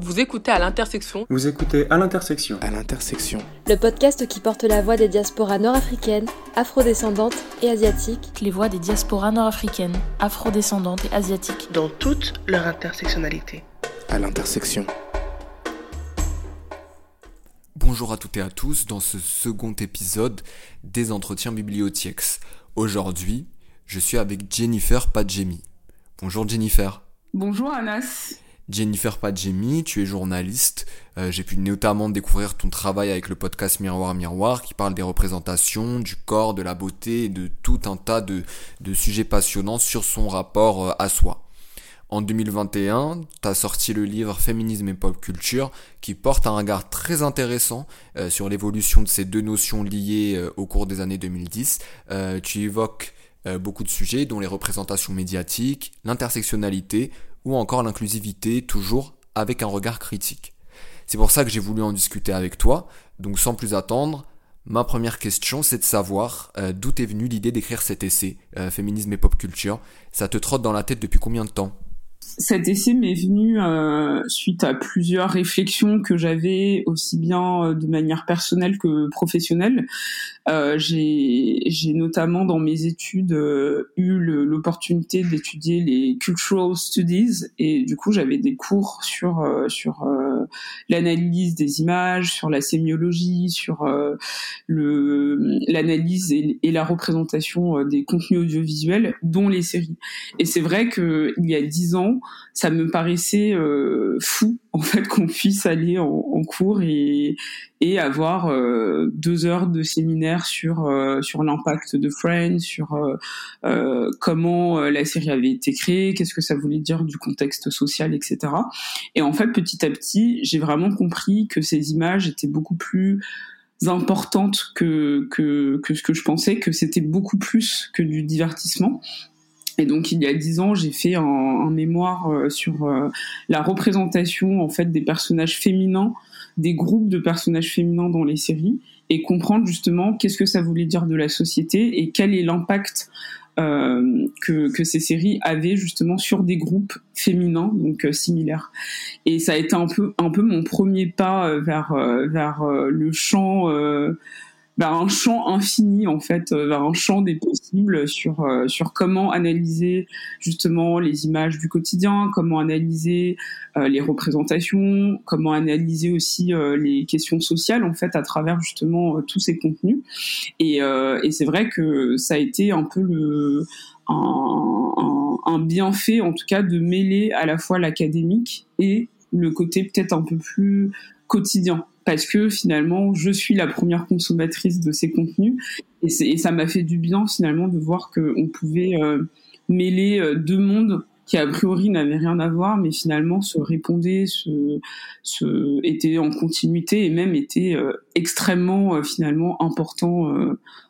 Vous écoutez à l'intersection. Vous écoutez à l'intersection. À l'intersection. Le podcast qui porte la voix des diasporas nord-africaines, afrodescendantes et asiatiques. Les voix des diasporas nord-africaines, afrodescendantes et asiatiques. Dans toute leur intersectionnalité. À l'intersection. Bonjour à toutes et à tous dans ce second épisode des entretiens bibliothiques. Aujourd'hui, je suis avec Jennifer Padjemi. Bonjour Jennifer. Bonjour Anas. Jennifer Padjemi, tu es journaliste. Euh, J'ai pu notamment découvrir ton travail avec le podcast Miroir Miroir qui parle des représentations, du corps, de la beauté et de tout un tas de, sujets passionnants sur son rapport euh, à soi. En 2021, tu as sorti le livre Féminisme et pop culture qui porte un regard très intéressant euh, sur l'évolution de ces deux notions liées au cours des années 2010. Euh, tu évoques beaucoup de sujets dont les représentations médiatiques, l'intersectionnalité, ou encore l'inclusivité, toujours avec un regard critique. C'est pour ça que j'ai voulu en discuter avec toi, donc sans plus attendre, ma première question c'est de savoir euh, d'où est venue l'idée d'écrire cet essai, euh, Féminisme et Pop Culture? Ça te trotte dans la tête depuis combien de temps? Cet essai m'est venu euh, suite à plusieurs réflexions que j'avais aussi bien euh, de manière personnelle que professionnelle. Euh, j'ai notamment dans mes études euh, eu l'opportunité d'étudier les cultural studies et du coup j'avais des cours sur euh, sur l'analyse des images, sur la sémiologie, sur le l'analyse et, et, la représentation des contenus audiovisuels, dont les séries. Et c'est vrai que il y a dix ans ça me paraissait euh, fou en fait qu'on puisse aller en, cours et, avoir euh, deux heures de séminaire sur euh, sur l'impact de Friends, sur comment la série avait été créée, qu'est-ce que ça voulait dire du contexte social, etc. Et en fait, petit à petit, j'ai vraiment compris que ces images étaient beaucoup plus importantes que, que ce que je pensais, que c'était beaucoup plus que du divertissement et donc il y a dix ans, j'ai fait un, un mémoire euh, sur euh, la représentation en fait des personnages féminins, des groupes de personnages féminins dans les séries, et comprendre justement qu'est-ce que ça voulait dire de la société et quel est l'impact euh, que, que, ces séries avaient justement sur des groupes féminins donc euh, similaires. Et ça a été un peu un peu mon premier pas vers vers le champ vers un champ infini en fait, euh, vers un champ des possibles sur euh, sur comment analyser justement les images du quotidien, comment analyser euh, les représentations, comment analyser aussi les questions sociales en fait à travers justement tous ces contenus. Et, et c'est vrai que ça a été un peu le un, un bienfait en tout cas de mêler à la fois l'académique et le côté peut-être un peu plus quotidien. Parce que finalement je suis la première consommatrice de ces contenus. Et, ça m'a fait du bien finalement de voir qu'on pouvait euh, mêler euh, deux mondes qui a priori n'avaient rien à voir mais finalement se répondaient, se, étaient en continuité et même étaient euh, extrêmement finalement importants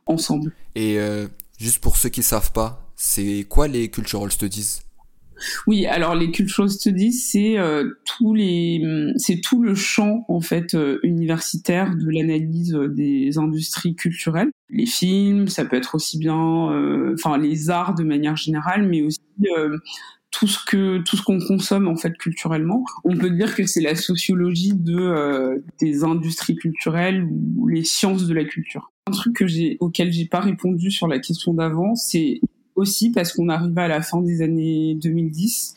ensemble. Et juste pour ceux qui savent pas, c'est quoi les cultural studies oui, alors les cultural studies, c'est euh, c'est tout le champ en fait euh, universitaire de l'analyse euh, des industries culturelles. Les films, ça peut être aussi bien, enfin les arts de manière générale, mais aussi tout ce que tout ce qu'on consomme en fait culturellement. On peut dire que c'est la sociologie de des industries culturelles ou les sciences de la culture. Un truc que j'ai auquel j'ai pas répondu sur la question d'avant, c'est aussi parce qu'on arrivait à la fin des années 2010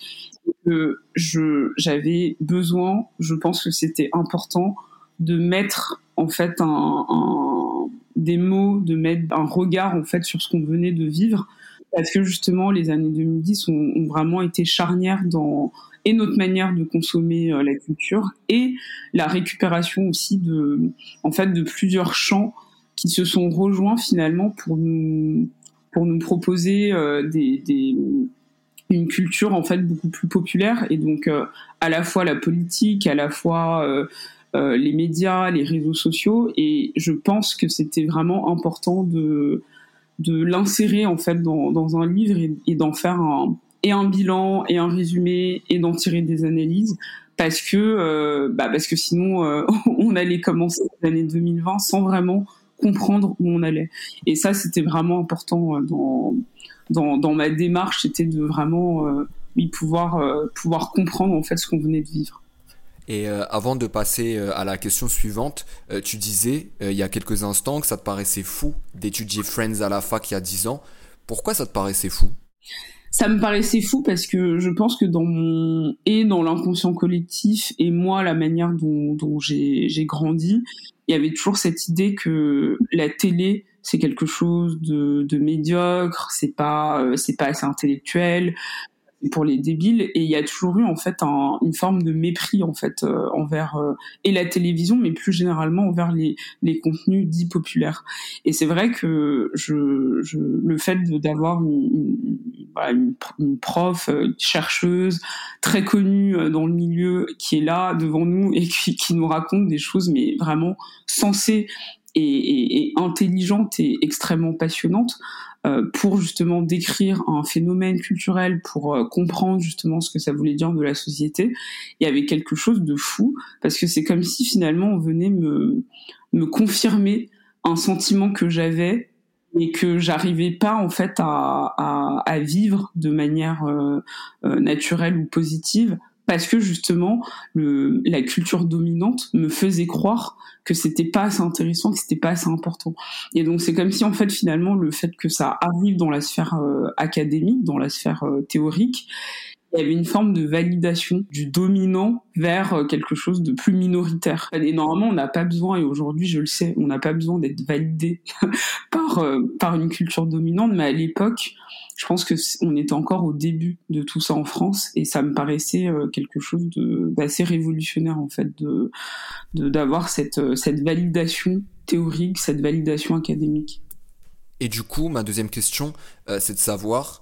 que je j'avais besoin, je pense que c'était important de mettre en fait un, des mots, de mettre un regard en fait sur ce qu'on venait de vivre. Parce que justement les années 2010 ont, ont vraiment été charnières dans et notre manière de consommer euh, la culture et la récupération aussi de en fait de plusieurs champs qui se sont rejoints finalement pour nous pour nous proposer euh, des, des, une culture en fait beaucoup plus populaire. Et donc euh, à la fois la politique, à la fois euh, les médias, les réseaux sociaux. Et je pense que c'était vraiment important de de l'insérer en fait dans, dans un livre et, et d'en faire un et un bilan et un résumé et d'en tirer des analyses. Parce que euh, bah parce que sinon euh, on allait commencer l'année 2020 sans vraiment comprendre où on allait. Et ça, c'était vraiment important euh, dans, dans, dans ma démarche, c'était de vraiment euh, pouvoir, euh, pouvoir comprendre en fait ce qu'on venait de vivre. Et avant de passer à la question suivante, tu disais il y a quelques instants que ça te paraissait fou d'étudier Friends à la fac il y a 10 ans. Pourquoi ça te paraissait fou? Ça me paraissait fou parce que je pense que dans mon et dans l'inconscient collectif et moi la manière dont, dont j'ai grandi, il y avait toujours cette idée que la télé c'est quelque chose de, médiocre, euh, c'est pas assez intellectuel, pour les débiles et il y a toujours eu en fait un, une forme de mépris en fait euh, envers euh, et la télévision mais plus généralement envers les, les contenus dits populaires. Et c'est vrai que je, je le fait d'avoir une, une, une, prof euh, chercheuse très connue dans le milieu qui est là devant nous et qui, qui nous raconte des choses mais vraiment sensées et, et, et intelligentes et extrêmement passionnantes euh, pour justement décrire un phénomène culturel, pour euh, comprendre justement ce que ça voulait dire de la société, il y avait quelque chose de fou, parce que c'est comme si finalement on venait me, me confirmer un sentiment que j'avais et que j'arrivais pas en fait à, à, à vivre de manière euh, naturelle ou positive parce que justement la culture dominante me faisait croire que c'était pas assez intéressant, que c'était pas assez important. Et donc c'est comme si en fait finalement le fait que ça arrive dans la sphère euh, académique, dans la sphère euh, théorique, il y avait une forme de validation du dominant vers euh, quelque chose de plus minoritaire. Et normalement, on n'a pas besoin, et aujourd'hui je le sais, on n'a pas besoin d'être validé par, par une culture dominante, mais à l'époque, je pense que on était encore au début de tout ça en France et ça me paraissait euh, quelque chose d'assez révolutionnaire en fait de d'avoir cette euh, cette validation théorique, cette validation académique. Et du coup, ma deuxième question, euh, c'est de savoir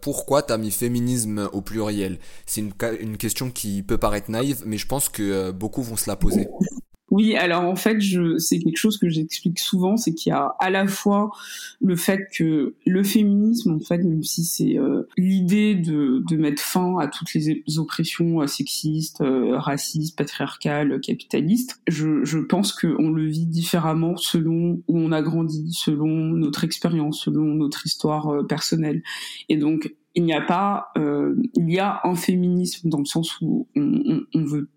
pourquoi tu as mis féminisme au pluriel? C'est une, une, question qui peut paraître naïve, mais je pense que beaucoup vont se la poser. Oui, alors en fait, je, c'est quelque chose que j'explique souvent, c'est qu'il y a à la fois le fait que le féminisme, en fait, même si c'est euh, l'idée de, de mettre fin à toutes les oppressions euh, sexistes, euh, racistes, patriarcales, capitalistes, je, je pense qu'on le vit différemment selon où on a grandi, selon notre expérience, selon notre histoire personnelle. Et donc, il n'y a pas, il y a un féminisme dans le sens où on, on veut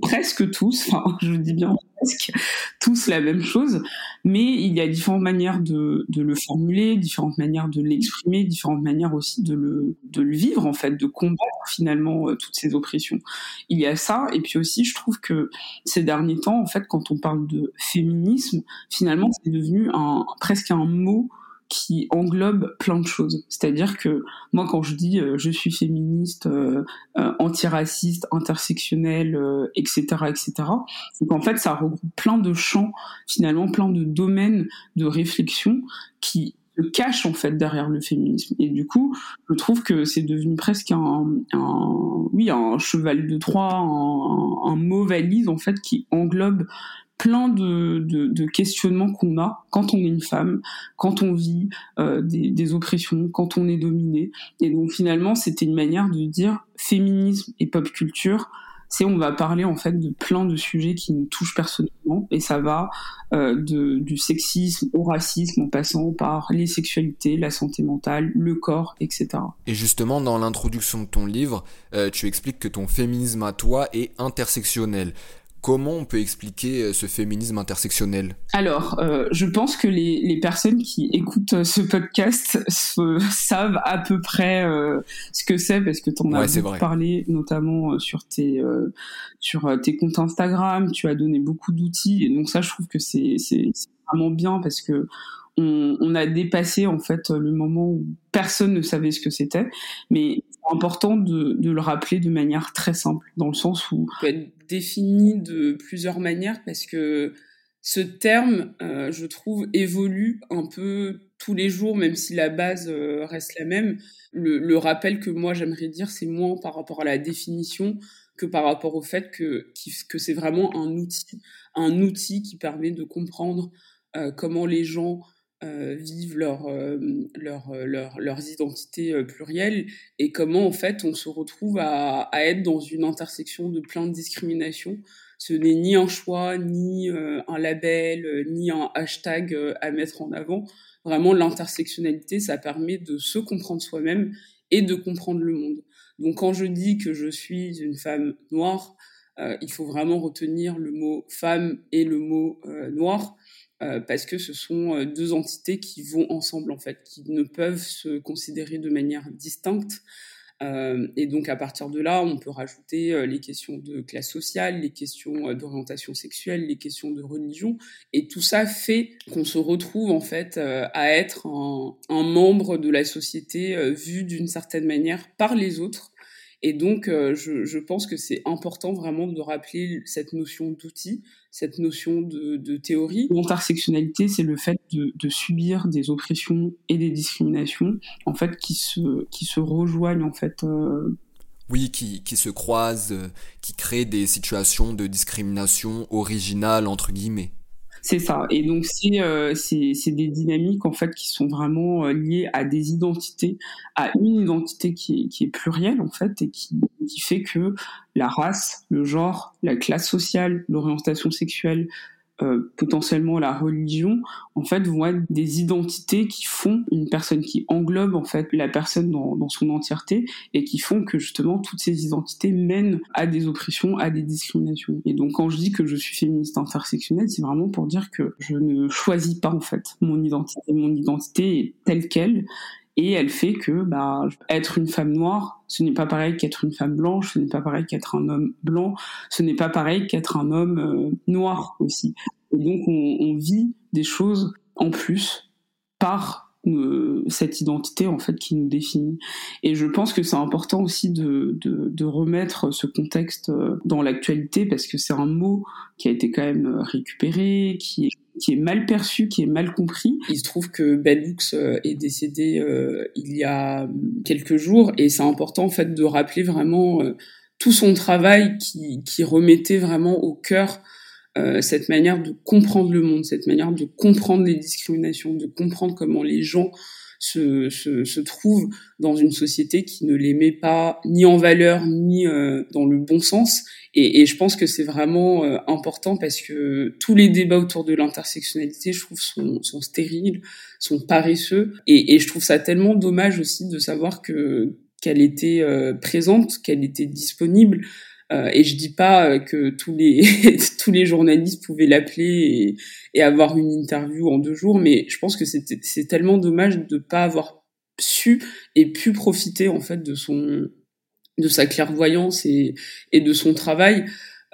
presque tous, enfin je dis bien presque tous la même chose, mais il y a différentes manières de, le formuler, différentes manières de l'exprimer, différentes manières aussi de le, de le vivre en fait, de combattre finalement euh, toutes ces oppressions. Il y a ça, et puis aussi je trouve que ces derniers temps, en fait, quand on parle de féminisme, finalement c'est devenu un, presque un mot qui englobe plein de choses. C'est-à-dire que moi, quand je dis euh, je suis féministe, euh, euh antiraciste, intersectionnelle, etc., etc., c'est qu'en fait, ça regroupe plein de champs, finalement, plein de domaines de réflexion qui se cachent en fait derrière le féminisme. Et du coup, je trouve que c'est devenu presque un, oui, un cheval de Troie, un, un mot valise en fait qui englobe plein de, questionnements qu'on a quand on est une femme, quand on vit euh, des, oppressions, quand on est dominé. Et donc finalement, c'était une manière de dire féminisme et pop culture. C'est on va parler en fait de plein de sujets qui nous touchent personnellement et ça va euh, du sexisme au racisme en passant par les sexualités, la santé mentale, le corps, etc. Et justement dans l'introduction de ton livre, euh, tu expliques que ton féminisme à toi est intersectionnel. Comment on peut expliquer euh, ce féminisme intersectionnel? Alors, euh, je pense que les, les, personnes qui écoutent euh, ce podcast savent à peu près euh, ce que c'est parce que tu en as beaucoup parlé, notamment sur tes sur tes comptes Instagram. Tu as donné beaucoup d'outils. Et donc ça, je trouve que c'est c'est vraiment bien parce que on, on, a dépassé en fait le moment où personne ne savait ce que c'était, mais c'est important de, de, le rappeler de manière très simple, dans le sens où peut être défini de plusieurs manières parce que ce terme, euh, je trouve, évolue un peu tous les jours, même si la base euh, reste la même. Le, le, rappel que moi j'aimerais dire, c'est moins par rapport à la définition que par rapport au fait que, que c'est vraiment un outil, un outil qui permet de comprendre euh, comment les gens euh, vivent leur, euh, leur, euh, leur, leurs identités plurielles et comment en fait on se retrouve à, à, être dans une intersection de plein de discriminations. Ce n'est ni un choix, ni un label, ni un hashtag à mettre en avant. Vraiment, l'intersectionnalité, ça permet de se comprendre soi-même et de comprendre le monde. Donc quand je dis que je suis une femme noire, il faut vraiment retenir le mot femme et le mot noir parce que ce sont deux entités qui vont ensemble en fait, qui ne peuvent se considérer de manière distincte. Euh, et donc à partir de là, on peut rajouter euh, les questions de classe sociale, les questions euh, d'orientation sexuelle, les questions de religion, et tout ça fait qu'on se retrouve en fait à être un, membre de la société vu d'une certaine manière par les autres et donc, euh, je, je, pense que c'est important vraiment de rappeler cette notion d'outil, cette notion de, de théorie. L'intersectionnalité, c'est le fait de, de, subir des oppressions et des discriminations, en fait, qui se, qui se rejoignent, en fait. Euh... Oui, qui, qui se croisent, euh, qui créent des situations de discrimination originales, entre guillemets. C'est ça. Et donc euh, c'est c'est des dynamiques en fait qui sont vraiment euh, liées à des identités, à une identité qui est, qui est plurielle en fait et qui qui fait que la race, le genre, la classe sociale, l'orientation sexuelle, euh, potentiellement la religion, en fait, vont être des identités qui font une personne qui englobe en fait la personne dans, dans, son entièreté et qui font que justement toutes ces identités mènent à des oppressions, à des discriminations. Et donc quand je dis que je suis féministe intersectionnelle, c'est vraiment pour dire que je ne choisis pas en fait mon identité. Mon identité est telle qu'elle et elle fait que bah, être une femme noire, ce n'est pas pareil qu'être une femme blanche, ce n'est pas pareil qu'être un homme blanc, ce n'est pas pareil qu'être un homme euh, noir aussi. Et donc on, vit des choses en plus par euh, cette identité en fait qui nous définit. Et je pense que c'est important aussi de, de, de, remettre ce contexte euh, dans l'actualité parce que c'est un mot qui a été quand même récupéré, qui est qui est mal perçu, qui est mal compris. Il se trouve que Bellux euh, est décédé euh, il y a quelques jours et c'est important en fait de rappeler vraiment euh, tout son travail qui, qui, remettait vraiment au cœur cette manière de comprendre le monde, cette manière de comprendre les discriminations, de comprendre comment les gens se, se, se trouve dans une société qui ne les met pas ni en valeur ni euh, dans le bon sens. Et, et je pense que c'est vraiment euh, important parce que tous les débats autour de l'intersectionnalité, je trouve, sont, sont stériles, sont paresseux. Et, et, je trouve ça tellement dommage aussi de savoir que qu'elle était euh, présente, qu'elle était disponible. Euh, et je dis pas euh, que tous les tous les journalistes pouvaient l'appeler et, avoir une interview en deux jours, mais je pense que c'est tellement dommage de pas avoir su et pu profiter en fait de son de sa clairvoyance et, et de son travail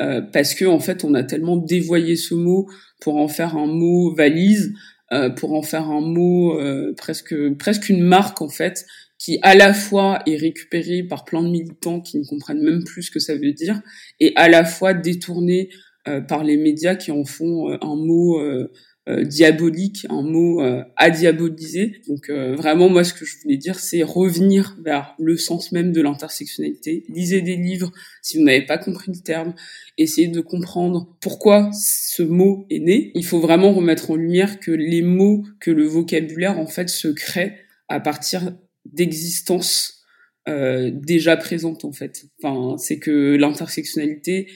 euh, parce que en fait on a tellement dévoyé ce mot pour en faire un mot valise euh, pour en faire un mot euh, presque presque une marque en fait qui à la fois est récupéré par plein de militants qui ne comprennent même plus ce que ça veut dire, et à la fois détourné euh, par les médias qui en font euh, un mot euh, euh, diabolique, un mot à diaboliser. Donc vraiment, moi, ce que je voulais dire, c'est revenir vers le sens même de l'intersectionnalité. Lisez des livres si vous n'avez pas compris le terme. Essayez de comprendre pourquoi ce mot est né. Il faut vraiment remettre en lumière que les mots, que le vocabulaire, en fait, se crée à partir d'existence euh, déjà présente en fait. Enfin, c'est que l'intersectionnalité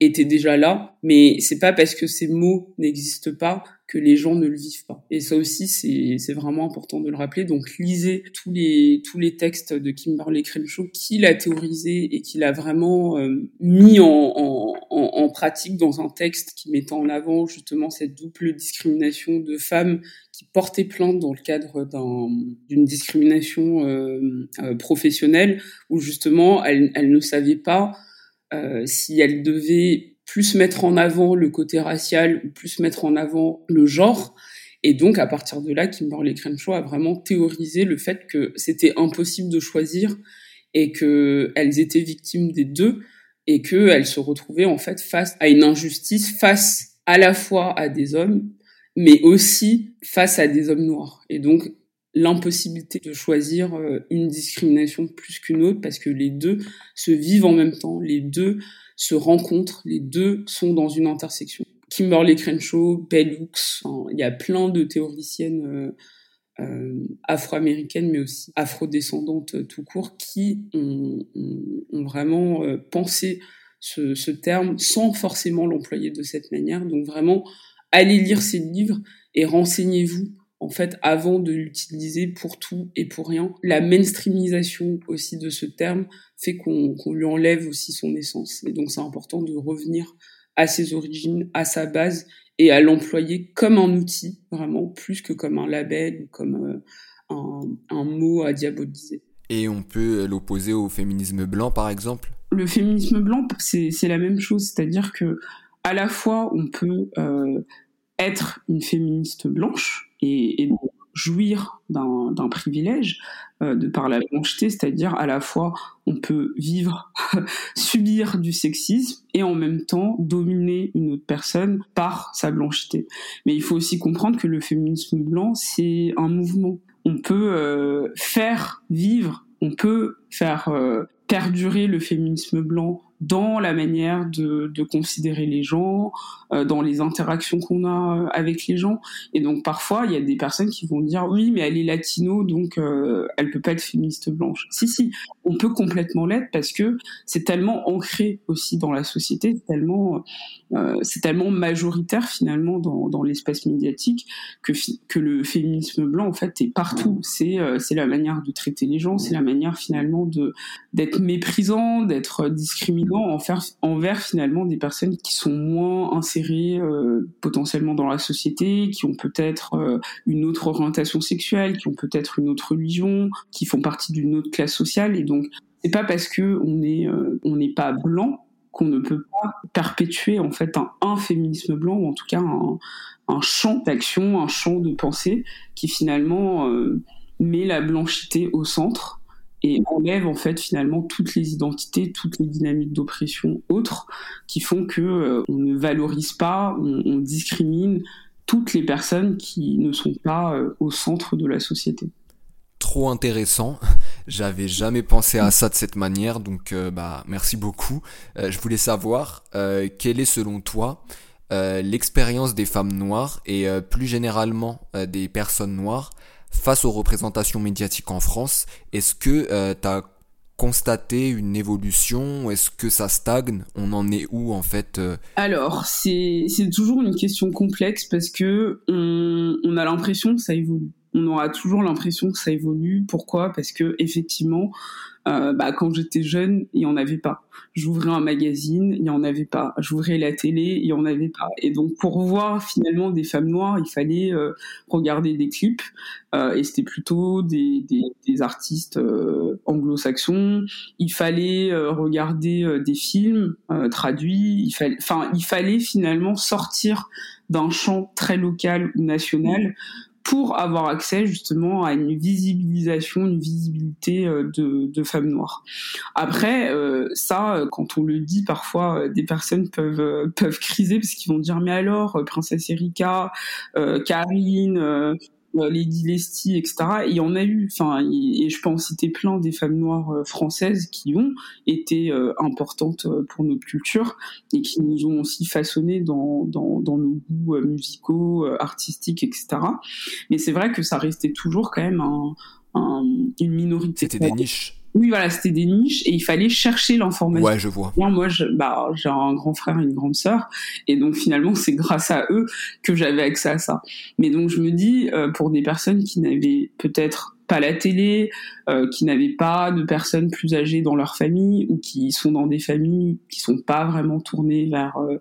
était déjà là, mais c'est pas parce que ces mots n'existent pas que les gens ne le vivent pas. Et ça aussi, c'est vraiment important de le rappeler. Donc, lisez tous les tous les textes de Kimberly Crenshaw qui l'a théorisé et qui l'a vraiment euh, mis en, en, en, pratique dans un texte qui mettait en avant justement cette double discrimination de femmes qui portaient plainte dans le cadre d'une discrimination euh, euh, professionnelle où justement elles, elles ne savaient pas euh, si elle devait plus mettre en avant le côté racial ou plus mettre en avant le genre. Et donc, à partir de là, Kimberly Crenshaw a vraiment théorisé le fait que c'était impossible de choisir et qu'elles étaient victimes des deux et qu'elles se retrouvaient en fait face à une injustice, face à la fois à des hommes, mais aussi face à des hommes noirs. Et donc, l'impossibilité de choisir euh, une discrimination plus qu'une autre parce que les deux se vivent en même temps, les deux se rencontrent, les deux sont dans une intersection. Kimberly Crenshaw, Bell Hooks, il y a plein de théoriciennes euh, euh, afro-américaines mais aussi afro-descendantes tout court qui ont, ont, vraiment pensé ce, ce terme sans forcément l'employer de cette manière. Donc vraiment, allez lire ces livres et renseignez-vous en fait, avant de l'utiliser pour tout et pour rien. La mainstreamisation aussi de ce terme fait qu'on lui enlève aussi son essence. Et donc, c'est important de revenir à ses origines, à sa base, et à l'employer comme un outil, vraiment, plus que comme un label ou comme euh, un, un mot à diaboliser. Et on peut l'opposer au féminisme blanc, par exemple? Le féminisme blanc, c'est la même chose, c'est-à-dire que à la fois on peut euh, être une féministe blanche et, et jouir d'un privilège euh, de par la blancheté, c'est-à-dire à la fois on peut vivre, subir du sexisme et en même temps dominer une autre personne par sa blancheté. Mais il faut aussi comprendre que le féminisme blanc, c'est un mouvement. On peut euh, faire vivre, on peut faire perdurer le féminisme blanc dans la manière de, considérer les gens, euh, dans les interactions qu'on a euh, avec les gens. Et donc parfois, il y a des personnes qui vont dire oui, mais elle est latino, donc euh, elle peut pas être féministe blanche. Si si, on peut complètement l'être parce que c'est tellement ancré aussi dans la société, euh, c'est tellement majoritaire finalement dans, dans l'espace médiatique que que le féminisme blanc en fait est partout. C'est euh, c'est la manière de traiter les gens, c'est la manière finalement de d'être méprisant, d'être discriminant envers, finalement des personnes qui sont moins insérées euh, potentiellement dans la société, qui ont peut-être euh, une autre orientation sexuelle, qui ont peut-être une autre religion, qui font partie d'une autre classe sociale. Et donc, c'est pas parce que on est euh, on n'est pas blanc qu'on ne peut pas perpétuer en fait un, un féminisme blanc ou en tout cas un, un champ d'action, un champ de pensée qui finalement met la blanchité au centre et enlève en fait finalement toutes les identités, toutes les dynamiques d'oppression autres qui font que euh, on ne valorise pas, on, discrimine toutes les personnes qui ne sont pas euh, au centre de la société. Trop intéressant. J'avais jamais pensé à ça de cette manière, donc euh, bah merci beaucoup. Je voulais savoir quelle est selon toi l'expérience des femmes noires et plus généralement des personnes noires face aux représentations médiatiques en France, est-ce que euh, tu as constaté une évolution Est-ce que ça stagne? On en est où en fait euh? Alors, c'est toujours une question complexe parce que on, a l'impression que ça évolue. On aura toujours l'impression que ça évolue. Pourquoi? Parce que effectivement, euh, bah, quand j'étais jeune, il y en avait pas. J'ouvrais un magazine, il y en avait pas. J'ouvrais la télé, il y en avait pas. Et donc pour voir finalement des femmes noires, il fallait euh, regarder des clips. Euh, et c'était plutôt des, des, des artistes euh, anglo-saxons. Il fallait regarder des films traduits. Il fallait, enfin, il fallait finalement sortir d'un champ très local ou national pour avoir accès justement à une visibilisation, une visibilité euh, de, de femmes noires. Après, euh, ça, euh, quand on le dit, parfois des personnes peuvent peuvent criser parce qu'ils vont dire mais alors, princesse Erika, Karine euh, Lady Lesty, etc. il y en a eu, enfin, et je peux en citer plein des femmes noires euh, françaises qui ont été euh, importantes pour notre culture et qui nous ont aussi façonné dans, dans, dans nos goûts musicaux, artistiques, etc. Mais c'est vrai que ça restait toujours quand même un, une minorité. C'était des niches. Oui, voilà, c'était des niches et il fallait chercher l'information. Ouais, je vois. Moi, moi, je, bah, j'ai un grand frère et une grande sœur, et donc finalement, c'est grâce à eux que j'avais accès à ça. Mais donc, je me dis, euh, pour des personnes qui n'avaient peut-être pas la télé, euh, qui n'avaient pas de personnes plus âgées dans leur famille ou qui sont dans des familles qui sont pas vraiment tournées vers euh,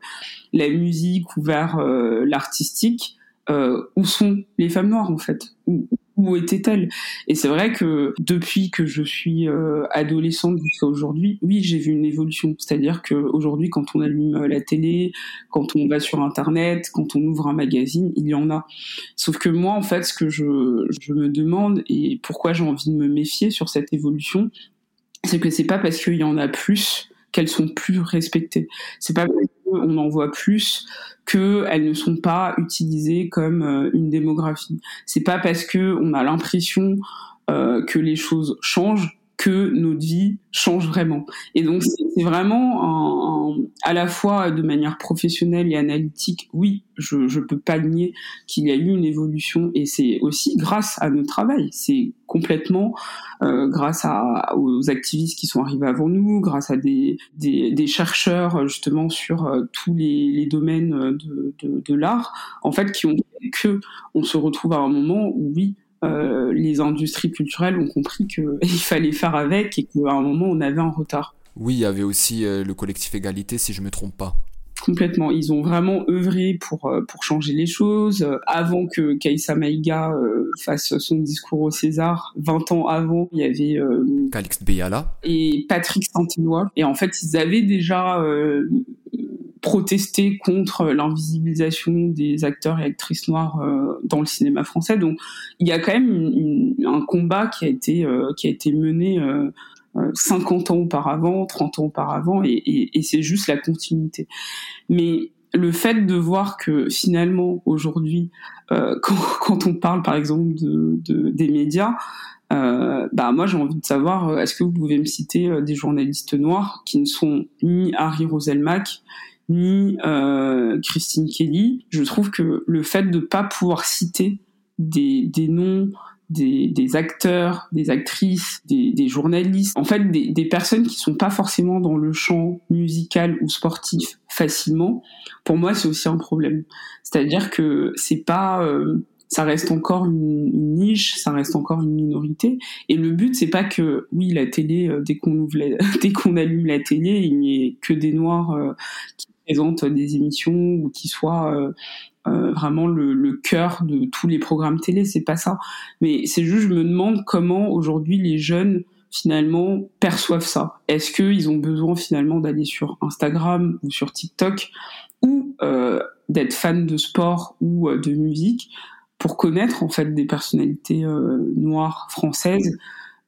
la musique ou vers l'artistique, où sont les femmes noires en fait? Où était-elle? Et c'est vrai que depuis que je suis euh, adolescente jusqu'à aujourd'hui, oui, j'ai vu une évolution. C'est-à-dire que aujourd'hui, quand on allume euh, la télé, quand on va sur Internet, quand on ouvre un magazine, il y en a. Sauf que moi, en fait, ce que je, je me demande et pourquoi j'ai envie de me méfier sur cette évolution, c'est que c'est pas parce qu'il y en a plus qu'elles sont plus respectées. C'est pas parce qu'on en voit plus qu'elles ne sont pas utilisées comme euh, une démographie. C'est pas parce que on a l'impression euh, que les choses changent que notre vie change vraiment. Et donc c'est vraiment à la fois de manière professionnelle et analytique, oui, je je peux pas nier qu'il y a eu une évolution et c'est aussi grâce à notre travail, c'est complètement euh, grâce à, aux activistes qui sont arrivés avant nous, grâce à des des, des chercheurs justement sur euh, tous les, les domaines de, de, de l'art, en fait, qui ont fait que on se retrouve à un moment où oui euh, les industries culturelles ont compris qu'il fallait faire avec et qu'à un moment on avait un retard. Oui, il y avait aussi euh, le collectif Égalité, si je me trompe pas. Complètement. Ils ont vraiment œuvré pour euh, pour changer les choses. Avant que Kaïsa Maïga fasse son discours au César, 20 ans avant, il y avait Calixte Beyala et Patrick Saint-Éloi. Et en fait, ils avaient déjà protester contre l'invisibilisation des acteurs et actrices noirs euh, dans le cinéma français. Donc il y a quand même un combat qui a été euh, qui a été mené 50 euh, ans auparavant, 30 ans auparavant, et, c'est juste la continuité. Mais le fait de voir que finalement aujourd'hui, quand, on parle par exemple de, des médias, bah moi j'ai envie de savoir, est-ce que vous pouvez me citer des journalistes noirs qui ne sont ni Harry Roselmack, ni euh, Christine Kelly. Je trouve que le fait de pas pouvoir citer des, des noms, des, des, acteurs, des actrices, des, des journalistes, en fait des, des, personnes qui sont pas forcément dans le champ musical ou sportif facilement, pour moi c'est aussi un problème. C'est-à-dire que c'est pas euh, ça reste encore une, une, niche, ça reste encore une minorité. Et le but, c'est pas que, oui, la télé, euh, dès qu'on ouvre, dès qu'on allume la télé, il n'y ait que des noirs euh, présente des émissions ou qui soit euh, euh, vraiment le, cœur de tous les programmes télé, c'est pas ça. Mais c'est juste, je me demande comment aujourd'hui les jeunes finalement perçoivent ça. Est-ce qu'ils ont besoin finalement d'aller sur Instagram ou sur TikTok ou euh, d'être fan de sport ou de musique pour connaître en fait des personnalités noires françaises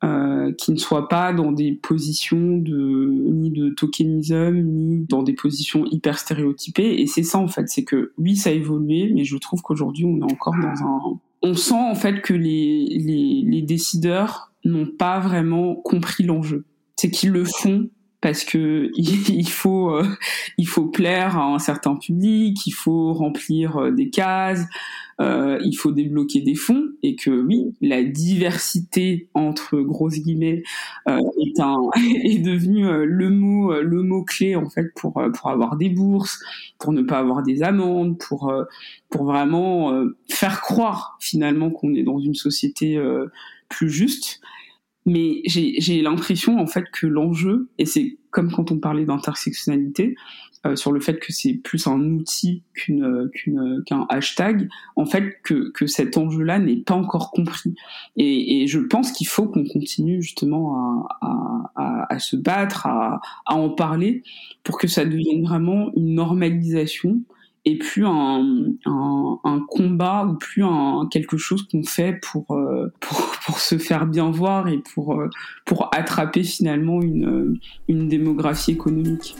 euh, qui ne soient pas dans des positions de ni de tokenisme ni dans des positions hyper stéréotypées. Et c'est ça en fait. C'est que oui ça a évolué mais je trouve qu'aujourd'hui on est encore dans un on sent en fait que les les, les décideurs n'ont pas vraiment compris l'enjeu. C'est qu'ils le font parce que il faut euh, il faut plaire à un certain public, il faut remplir euh, des cases, euh, il faut débloquer des fonds et que oui, la diversité entre grosses guillemets euh, est un est devenu euh, le mot le mot clé en fait pour pour avoir des bourses, pour ne pas avoir des amendes, pour pour vraiment faire croire finalement qu'on est dans une société plus juste. Mais j'ai l'impression en fait que l'enjeu, et c'est comme quand on parlait d'intersectionnalité, euh, sur le fait que c'est plus un outil qu'une qu'une qu'un hashtag, en fait que que cet enjeu-là n'est pas encore compris. Et, et je pense qu'il faut qu'on continue justement à, à, à, se battre, à, à en parler, pour que ça devienne vraiment une normalisation et plus un, combat ou plus quelque chose qu'on fait pour, euh, pour, se faire bien voir et pour, euh, attraper finalement une, une démographie économique.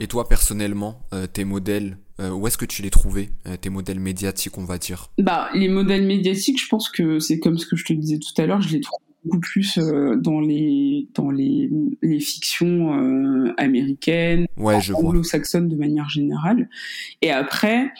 Et toi personnellement, tes modèles euh, où est-ce que tu les trouvais, euh, tes modèles médiatiques, on va dire? Bah, les modèles médiatiques, je pense que c'est comme ce que je te disais tout à l'heure, je les trouve beaucoup plus euh, dans les dans les, les fictions américaines, ouais, anglo-saxonnes de manière générale. Et après,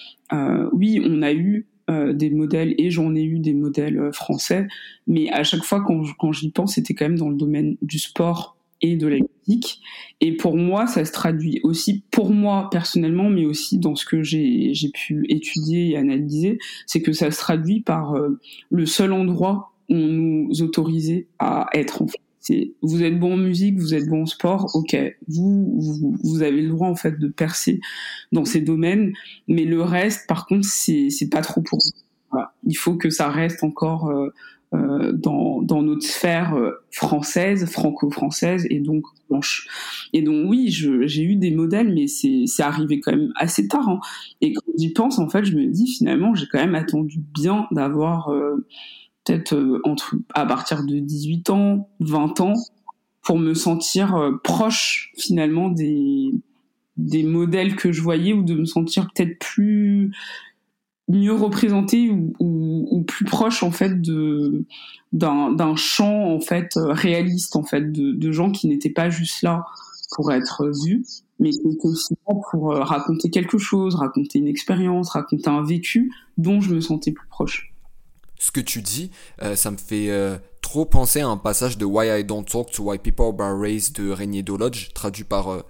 oui, on a eu des modèles et j'en ai eu des modèles français, mais à chaque fois quand, quand j'y pense, c'était quand même dans le domaine du sport et de la musique. Et pour moi, ça se traduit aussi, pour moi personnellement, mais aussi dans ce que j'ai pu étudier et analyser, c'est que ça se traduit par euh, le seul endroit où on nous autorisait à être. En fait. C'est vous êtes bon en musique, vous êtes bon en sport, ok, vous, vous, vous avez le droit en fait de percer dans ces domaines, mais le reste, par contre, c'est pas trop pour vous. Il faut que ça reste encore euh, dans, dans notre sphère euh, française, franco-française et donc blanche. Et donc oui, j'ai eu des modèles, mais c'est arrivé quand même assez tard. Hein. Et quand j'y pense, en fait, je me dis finalement, j'ai quand même attendu bien d'avoir euh, peut-être entre à partir de 18 ans, 20 ans, pour me sentir proche finalement des des modèles que je voyais ou de me sentir peut-être plus mieux représenté ou, plus proche en fait de d'un champ en fait réaliste en fait de, gens qui n'étaient pas juste là pour être vus mais qui étaient aussi là pour euh, raconter quelque chose raconter une expérience raconter un vécu dont je me sentais plus proche. Ce que tu dis euh, ça me fait euh, trop penser à un passage de Why I Don't Talk to Why People Are Raised de Régnier Dolodge traduit par euh,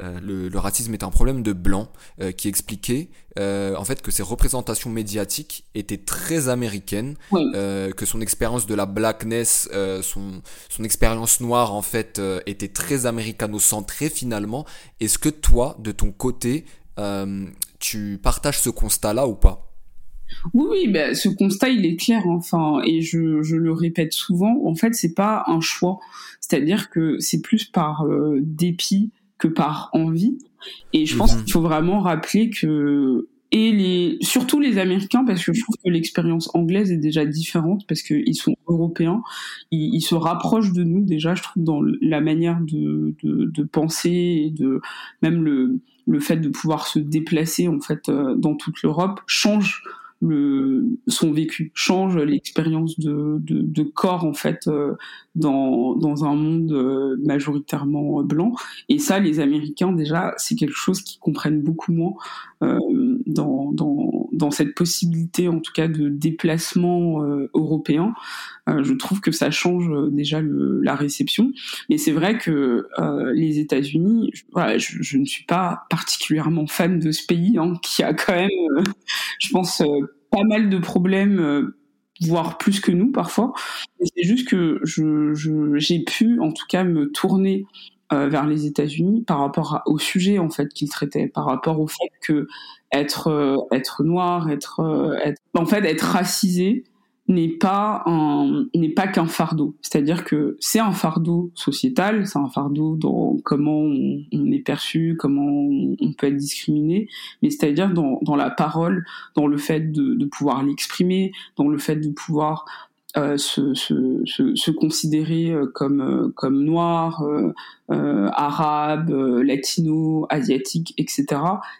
le, racisme est un problème de blanc euh, qui expliquait euh, en fait que ses représentations médiatiques étaient très américaines, que son expérience de la blackness, son, son expérience noire en fait était très américano-centrée finalement. Est-ce que toi, de ton côté, tu partages ce constat-là ou pas? Oui, oui, ben, ce constat il est clair, enfin, et je, je, le répète souvent. En fait, c'est pas un choix, c'est-à-dire que c'est plus par dépit que par envie. Et je pense mhm. qu'il faut vraiment rappeler que et les surtout les Américains parce que je trouve que l'expérience anglaise est déjà différente parce qu'ils sont européens, ils, se rapprochent de nous déjà je trouve dans la manière de, de, de penser et de même le le fait de pouvoir se déplacer en fait euh, dans toute l'Europe change son vécu, change l'expérience de, corps en fait euh, dans, dans un monde euh, majoritairement blanc. Et ça, les Américains déjà, c'est quelque chose qu'ils comprennent beaucoup moins euh, dans, dans cette possibilité, en tout cas, de déplacement euh, européen. je trouve que ça change déjà le, la réception. Mais c'est vrai que les États-Unis, voilà, je, je, ne suis pas particulièrement fan de ce pays, hein, qui a quand même, je pense, pas mal de problèmes voire plus que nous parfois. C'est juste que je, j'ai pu, en tout cas, me tourner euh, vers les États-Unis par rapport au sujet en fait qu'ils traitaient, par rapport au fait que être euh, être noir, être, euh, être en fait être racisé, n'est pas n'est pas qu'un fardeau. C'est-à-dire que c'est un fardeau sociétal, c'est un fardeau dans comment on, est perçu, comment on, peut être discriminé, mais c'est-à-dire dans, dans la parole, dans le fait de, de pouvoir l'exprimer, dans le fait de pouvoir euh, se, se, se, se, considérer euh, comme comme noir, euh, euh, arabe, latino, asiatique, etc.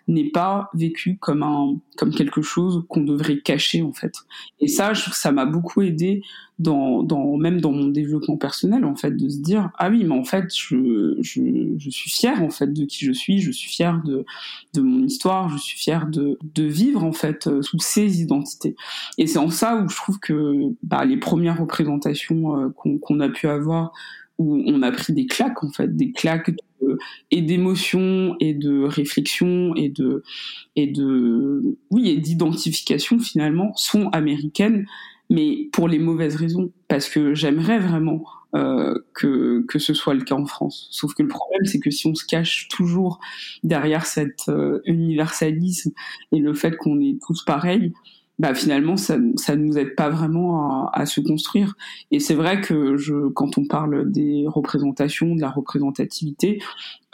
n'est pas vécu comme un comme quelque chose qu'on devrait cacher en fait. Et ça, ça m'a beaucoup aidé dans, dans même dans mon développement personnel en fait de se dire ah oui mais en fait je, je, je suis fier en fait de qui je suis je suis fier de de mon histoire je suis fier de de vivre en fait euh, sous ces identités et c'est en ça où je trouve que bah, les premières représentations euh, qu'on a pu avoir où on a pris des claques en fait des claques et d'émotion et de réflexion et de et de oui et d'identification finalement sont américaines mais pour les mauvaises raisons, parce que j'aimerais vraiment euh, que, que ce soit le cas en France. Sauf que le problème, c'est que si on se cache toujours derrière cet euh, universalisme et le fait qu'on est tous pareils, bah finalement ça ça nous aide pas vraiment à, à se construire et c'est vrai que je quand on parle des représentations de la représentativité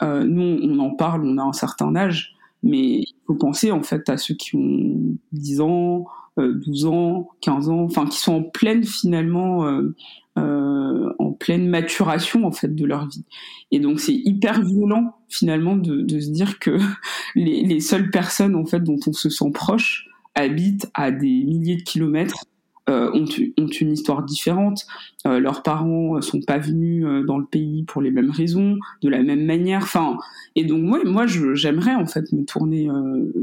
euh, nous on en parle on a un certain âge mais il faut penser en fait à ceux qui ont 10 ans 12 euh, ans, 15 ans, enfin qui sont en pleine finalement euh, euh, en pleine maturation en fait de leur vie. Et donc c'est hyper violent finalement de, de, se dire que les, les, seules personnes en fait dont on se sent proche habitent à des milliers de kilomètres. Euh, ont, ont, une histoire différente. Euh, leurs parents sont pas venus dans le pays pour les mêmes raisons, de la même manière. Enfin, et donc moi, moi, j'aimerais en fait me tourner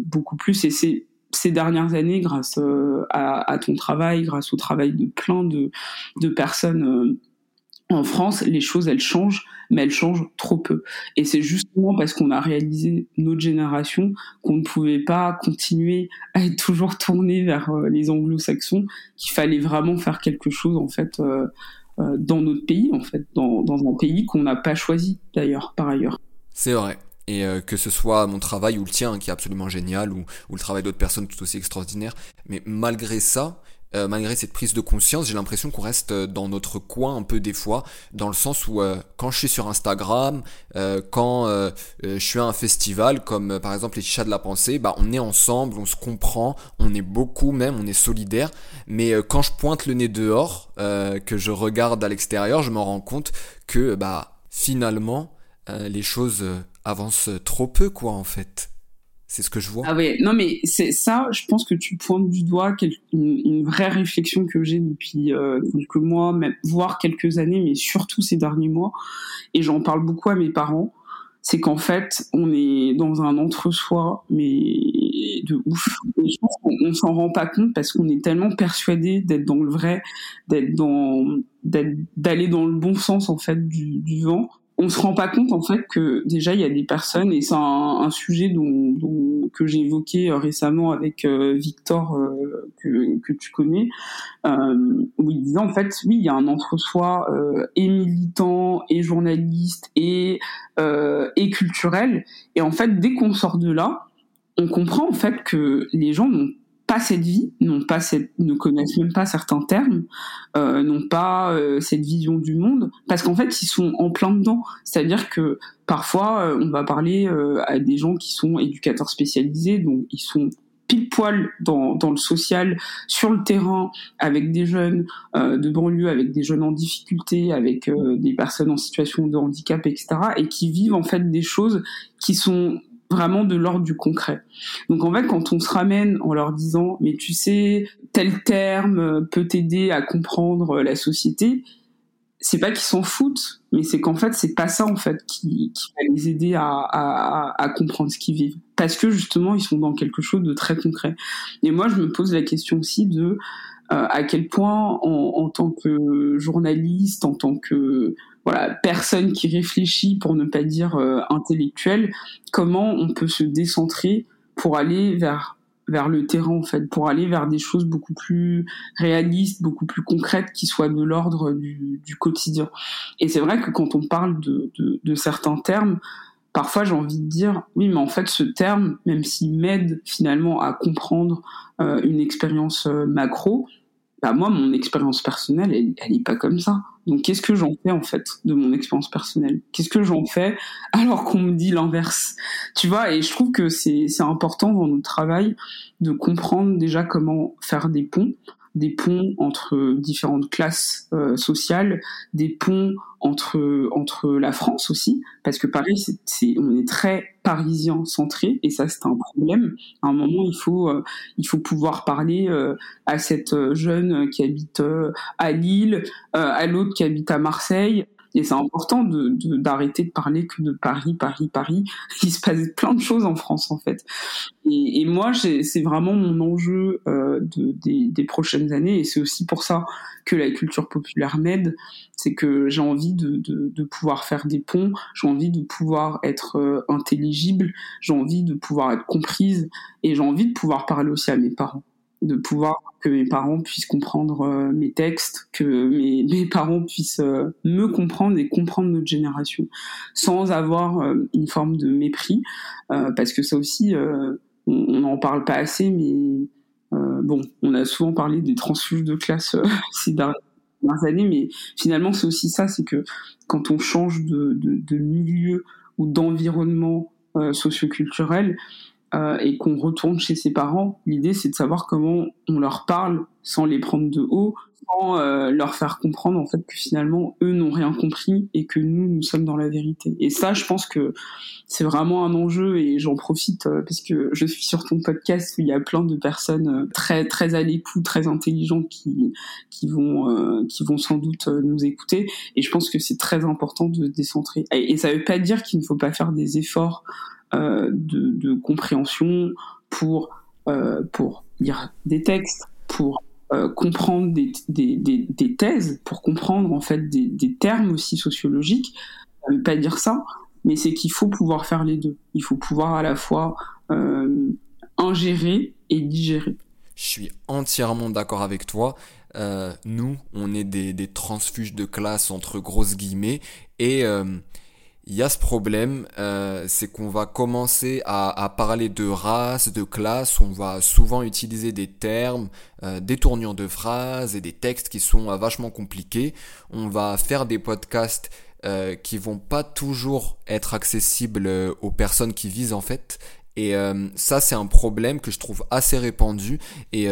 beaucoup plus. Et c'est ces dernières années, grâce euh, à, ton travail, grâce au travail de plein de, de personnes euh, en France, les choses, elles changent, mais elles changent trop peu. Et c'est justement parce qu'on a réalisé notre génération qu'on ne pouvait pas continuer à être toujours tourné vers euh, les anglo-saxons, qu'il fallait vraiment faire quelque chose, en fait, dans notre pays, en fait, dans, un pays qu'on n'a pas choisi, d'ailleurs, par ailleurs. C'est vrai et euh, que ce soit mon travail ou le tien qui est absolument génial ou, le travail d'autres personnes tout aussi extraordinaire mais malgré ça euh, malgré cette prise de conscience, j'ai l'impression qu'on reste euh, dans notre coin un peu des fois, dans le sens où quand je suis sur Instagram, quand je suis à un festival, comme par exemple les Chichas de la Pensée, bah on est ensemble, on se comprend, on est beaucoup même, on est solidaire, mais quand je pointe le nez dehors, que je regarde à l'extérieur, je me rends compte que bah finalement, les choses avancent trop peu, quoi, en fait. C'est ce que je vois. Ah ouais, non mais c'est ça, je pense que tu pointes du doigt une, vraie réflexion que j'ai depuis euh, quelques mois, voire quelques années, mais surtout ces derniers mois, et j'en parle beaucoup à mes parents, c'est qu'en fait, on est dans un entre-soi, mais de ouf. Et s'en rend pas compte parce qu'on est tellement persuadé d'être dans le vrai, d'être dans, d'aller dans le bon sens en fait du, du vent, on se rend pas compte en fait que déjà il y a des personnes et c'est un, sujet dont, que j'ai évoqué euh, récemment avec euh, Victor euh, que, que, tu connais où il disait en fait oui il y a un entre-soi et militant et journaliste et et culturel. Et en fait dès qu'on sort de là on comprend en fait que les gens n'ont pas cette vie, n'ont pas cette, ne connaissent même pas certains termes, euh, n'ont pas euh, cette vision du monde, parce qu'en fait ils sont en plein dedans. C'est-à-dire que parfois euh, on va parler euh, à des gens qui sont éducateurs spécialisés, donc ils sont pile poil dans, dans le social, sur le terrain, avec des jeunes de banlieue, avec des jeunes en difficulté, avec des personnes en situation de handicap, etc., et qui vivent en fait des choses qui sont vraiment de l'ordre du concret. Donc en fait, quand on se ramène en leur disant, mais tu sais, tel terme peut t'aider à comprendre la société, c'est pas qu'ils s'en foutent, mais c'est qu'en fait, c'est pas ça en fait qui, va les aider à, comprendre ce qu'ils vivent, parce que justement, ils sont dans quelque chose de très concret. Et moi, je me pose la question aussi de euh, à quel point, en tant que journaliste, en tant que voilà, personne qui réfléchit, pour ne pas dire euh, intellectuel, comment on peut se décentrer pour aller vers vers le terrain en fait, pour aller vers des choses beaucoup plus réalistes, beaucoup plus concrètes, qui soient de l'ordre du, du, quotidien. Et c'est vrai que quand on parle de, de, de certains termes, parfois j'ai envie de dire oui, mais en fait ce terme, même s'il m'aide finalement à comprendre euh, une expérience euh, macro, bah moi mon expérience personnelle, elle, elle est pas comme ça. Donc qu'est-ce que j'en fais en fait de mon expérience personnelle? Qu'est-ce que j'en fais alors qu'on me dit l'inverse? Tu vois, et je trouve que c'est important dans notre travail de comprendre déjà comment faire des ponts des ponts entre différentes classes euh, sociales, des ponts entre entre la France aussi, parce que Paris, c'est on est très parisien centré et ça c'est un problème. À un moment, il faut euh, il faut pouvoir parler euh, à cette jeune qui habite à Lille, à l'autre qui habite à Marseille, et c'est important de, d'arrêter de, parler que de Paris, Paris, Paris. Il se passe plein de choses en France, en fait. Et, moi, c'est vraiment mon enjeu euh, de, des, prochaines années. Et c'est aussi pour ça que la culture populaire m'aide. C'est que j'ai envie de, de, de, pouvoir faire des ponts. J'ai envie de pouvoir être euh, intelligible. J'ai envie de pouvoir être comprise. Et j'ai envie de pouvoir parler aussi à mes parents de pouvoir que mes parents puissent comprendre euh, mes textes, que mes, parents puissent euh, me comprendre et comprendre notre génération, sans avoir euh, une forme de mépris, parce que ça aussi, on n'en parle pas assez, mais bon, on a souvent parlé des transfuges de classe ces dernières années, mais finalement c'est aussi ça, c'est que quand on change de, de milieu ou d'environnement socioculturel, euh, et qu'on retourne chez ses parents, l'idée c'est de savoir comment on leur parle sans les prendre de haut, sans euh, leur faire comprendre en fait que finalement eux n'ont rien compris et que nous nous sommes dans la vérité. Et ça, je pense que c'est vraiment un enjeu et j'en profite euh, parce que je suis sur ton podcast où il y a plein de personnes très très à l'écoute, très intelligentes qui qui vont qui vont sans doute nous écouter et je pense que c'est très important de se décentrer. Et, et ça veut pas dire qu'il ne faut pas faire des efforts euh, de, de, compréhension pour euh, pour lire des textes, pour euh, comprendre des, des, des, thèses, pour comprendre en fait des, termes aussi sociologiques. Ça veut pas dire ça, mais c'est qu'il faut pouvoir faire les deux. Il faut pouvoir à la fois euh, ingérer et digérer. Je suis entièrement d'accord avec toi. Euh, nous, on est des, transfuges de classe entre grosses guillemets et euh, il y a ce problème, euh, c'est qu'on va commencer à, à, parler de race, de classe, on va souvent utiliser des termes, euh, des tournures de phrases et des textes qui sont euh, vachement compliqués. On va faire des podcasts euh, qui vont pas toujours être accessibles euh, aux personnes qui visent en fait. Et ça, c'est un problème que je trouve assez répandu et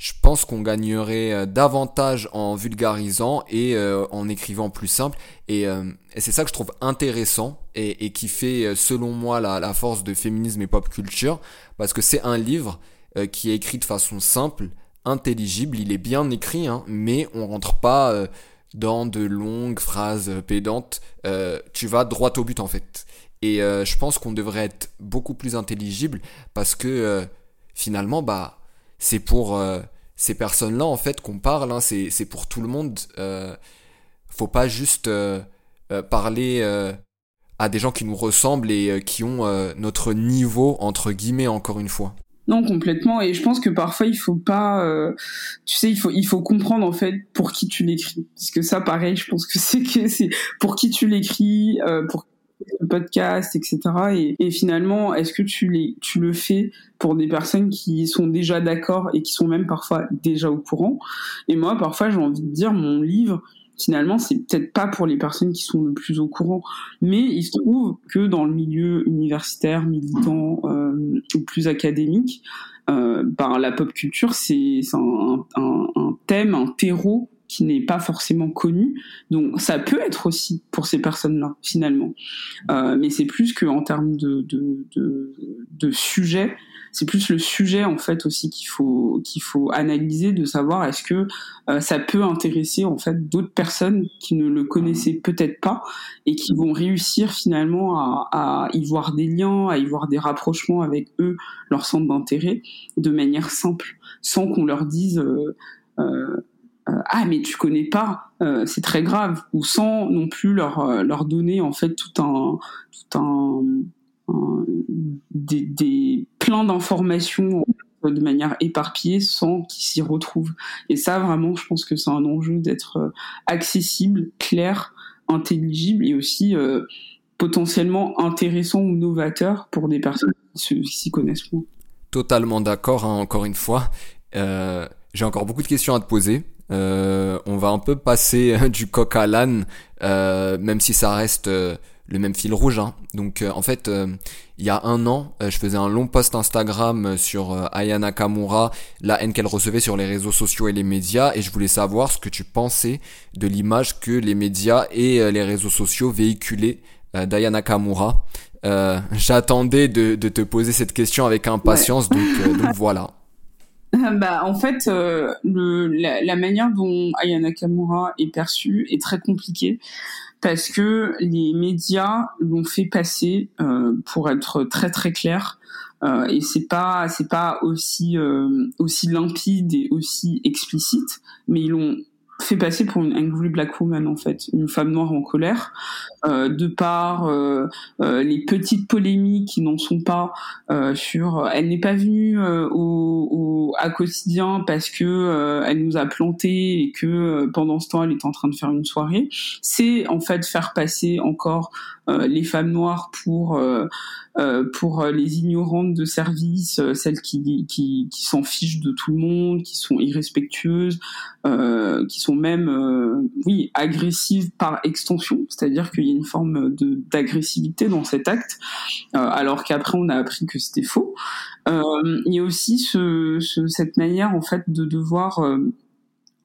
je pense qu'on gagnerait euh, davantage en vulgarisant et euh, en écrivant plus simple. Et, et c'est ça que je trouve intéressant et, et qui fait, selon moi, la, la, force de féminisme et pop culture, parce que c'est un livre qui est écrit de façon simple, intelligible, il est bien écrit, hein, mais on rentre pas dans de longues phrases pédantes. tu vas droit au but en fait. Et je pense qu'on devrait être beaucoup plus intelligible parce que finalement, bah c'est pour euh, ces personnes-là en fait qu'on parle. Hein, c'est, pour tout le monde. Euh, faut pas juste euh, euh, parler à des gens qui nous ressemblent et qui ont notre niveau entre guillemets encore une fois. Non, complètement. Et je pense que parfois il faut pas, tu sais, il faut il faut comprendre en fait pour qui tu l'écris. Parce que ça, pareil, je pense que c'est que c'est pour qui tu l'écris, podcast, etc. Et, finalement, est-ce que tu, les, tu le fais pour des personnes qui sont déjà d'accord et qui sont même parfois déjà au courant? Et moi, parfois, j'ai envie de dire, mon livre, finalement, c'est peut-être pas pour les personnes qui sont le plus au courant, mais il se trouve que dans le milieu universitaire, militant euh, ou plus académique, euh, ben, la pop culture, c'est un, un, un, thème, un terreau qui n'est pas forcément connu. Donc ça peut être aussi pour ces personnes-là finalement, euh, mais c'est plus que en termes de de, de, de sujet, c'est plus le sujet en fait aussi qu'il faut qu'il faut analyser, de savoir est-ce que euh, ça peut intéresser en fait d'autres personnes qui ne le connaissaient peut-être pas et qui vont réussir finalement à, à y voir des liens, à y voir des rapprochements avec eux, leur centre d'intérêt, de manière simple, sans qu'on leur dise euh euh, ah mais tu connais pas, euh, c'est très grave, ou sans non plus leur euh, leur donner en fait tout un tout un, des, des plein d'informations de manière éparpillée sans qu'ils s'y retrouvent. Et ça vraiment, je pense que c'est un enjeu d'être accessible, clair, intelligible et aussi potentiellement intéressant ou novateur pour des personnes qui s'y connaissent moins. Totalement d'accord, hein, encore une fois. Euh, j'ai encore beaucoup de questions à te poser. Euh, on va un peu passer euh, du coq à l'âne, euh, même si ça reste le même fil rouge. Hein. Donc en fait, il y a un an, je faisais un long post Instagram sur Ayana Kamura, la haine qu'elle recevait sur les réseaux sociaux et les médias, et je voulais savoir ce que tu pensais de l'image que les médias et les réseaux sociaux véhiculaient d'Ayana Kamura. J'attendais de, te poser cette question avec impatience, donc, donc voilà. bah, en fait, euh, la, manière dont Aya Nakamura est perçue est très compliquée parce que les médias l'ont fait passer, euh, pour être très très clair, euh, et c'est pas c'est pas aussi aussi limpide et aussi explicite, mais ils l'ont fait passer pour une angry black woman en fait, une femme noire en colère, euh, de par euh, euh, les petites polémiques qui n'en sont pas sur. Elle n'est pas venue au, au, à quotidien parce que elle nous a planté et que pendant ce temps elle est en train de faire une soirée. C'est en fait faire passer encore les femmes noires pour pour les ignorantes de service, celles qui, qui, qui s'en fichent de tout le monde, qui sont irrespectueuses, euh, qui sont même, euh, oui, agressives par extension, c'est-à-dire qu'il y a une forme de d'agressivité dans cet acte, euh, alors qu'après on a appris que c'était faux. il y a aussi ce, ce, cette manière en fait de devoir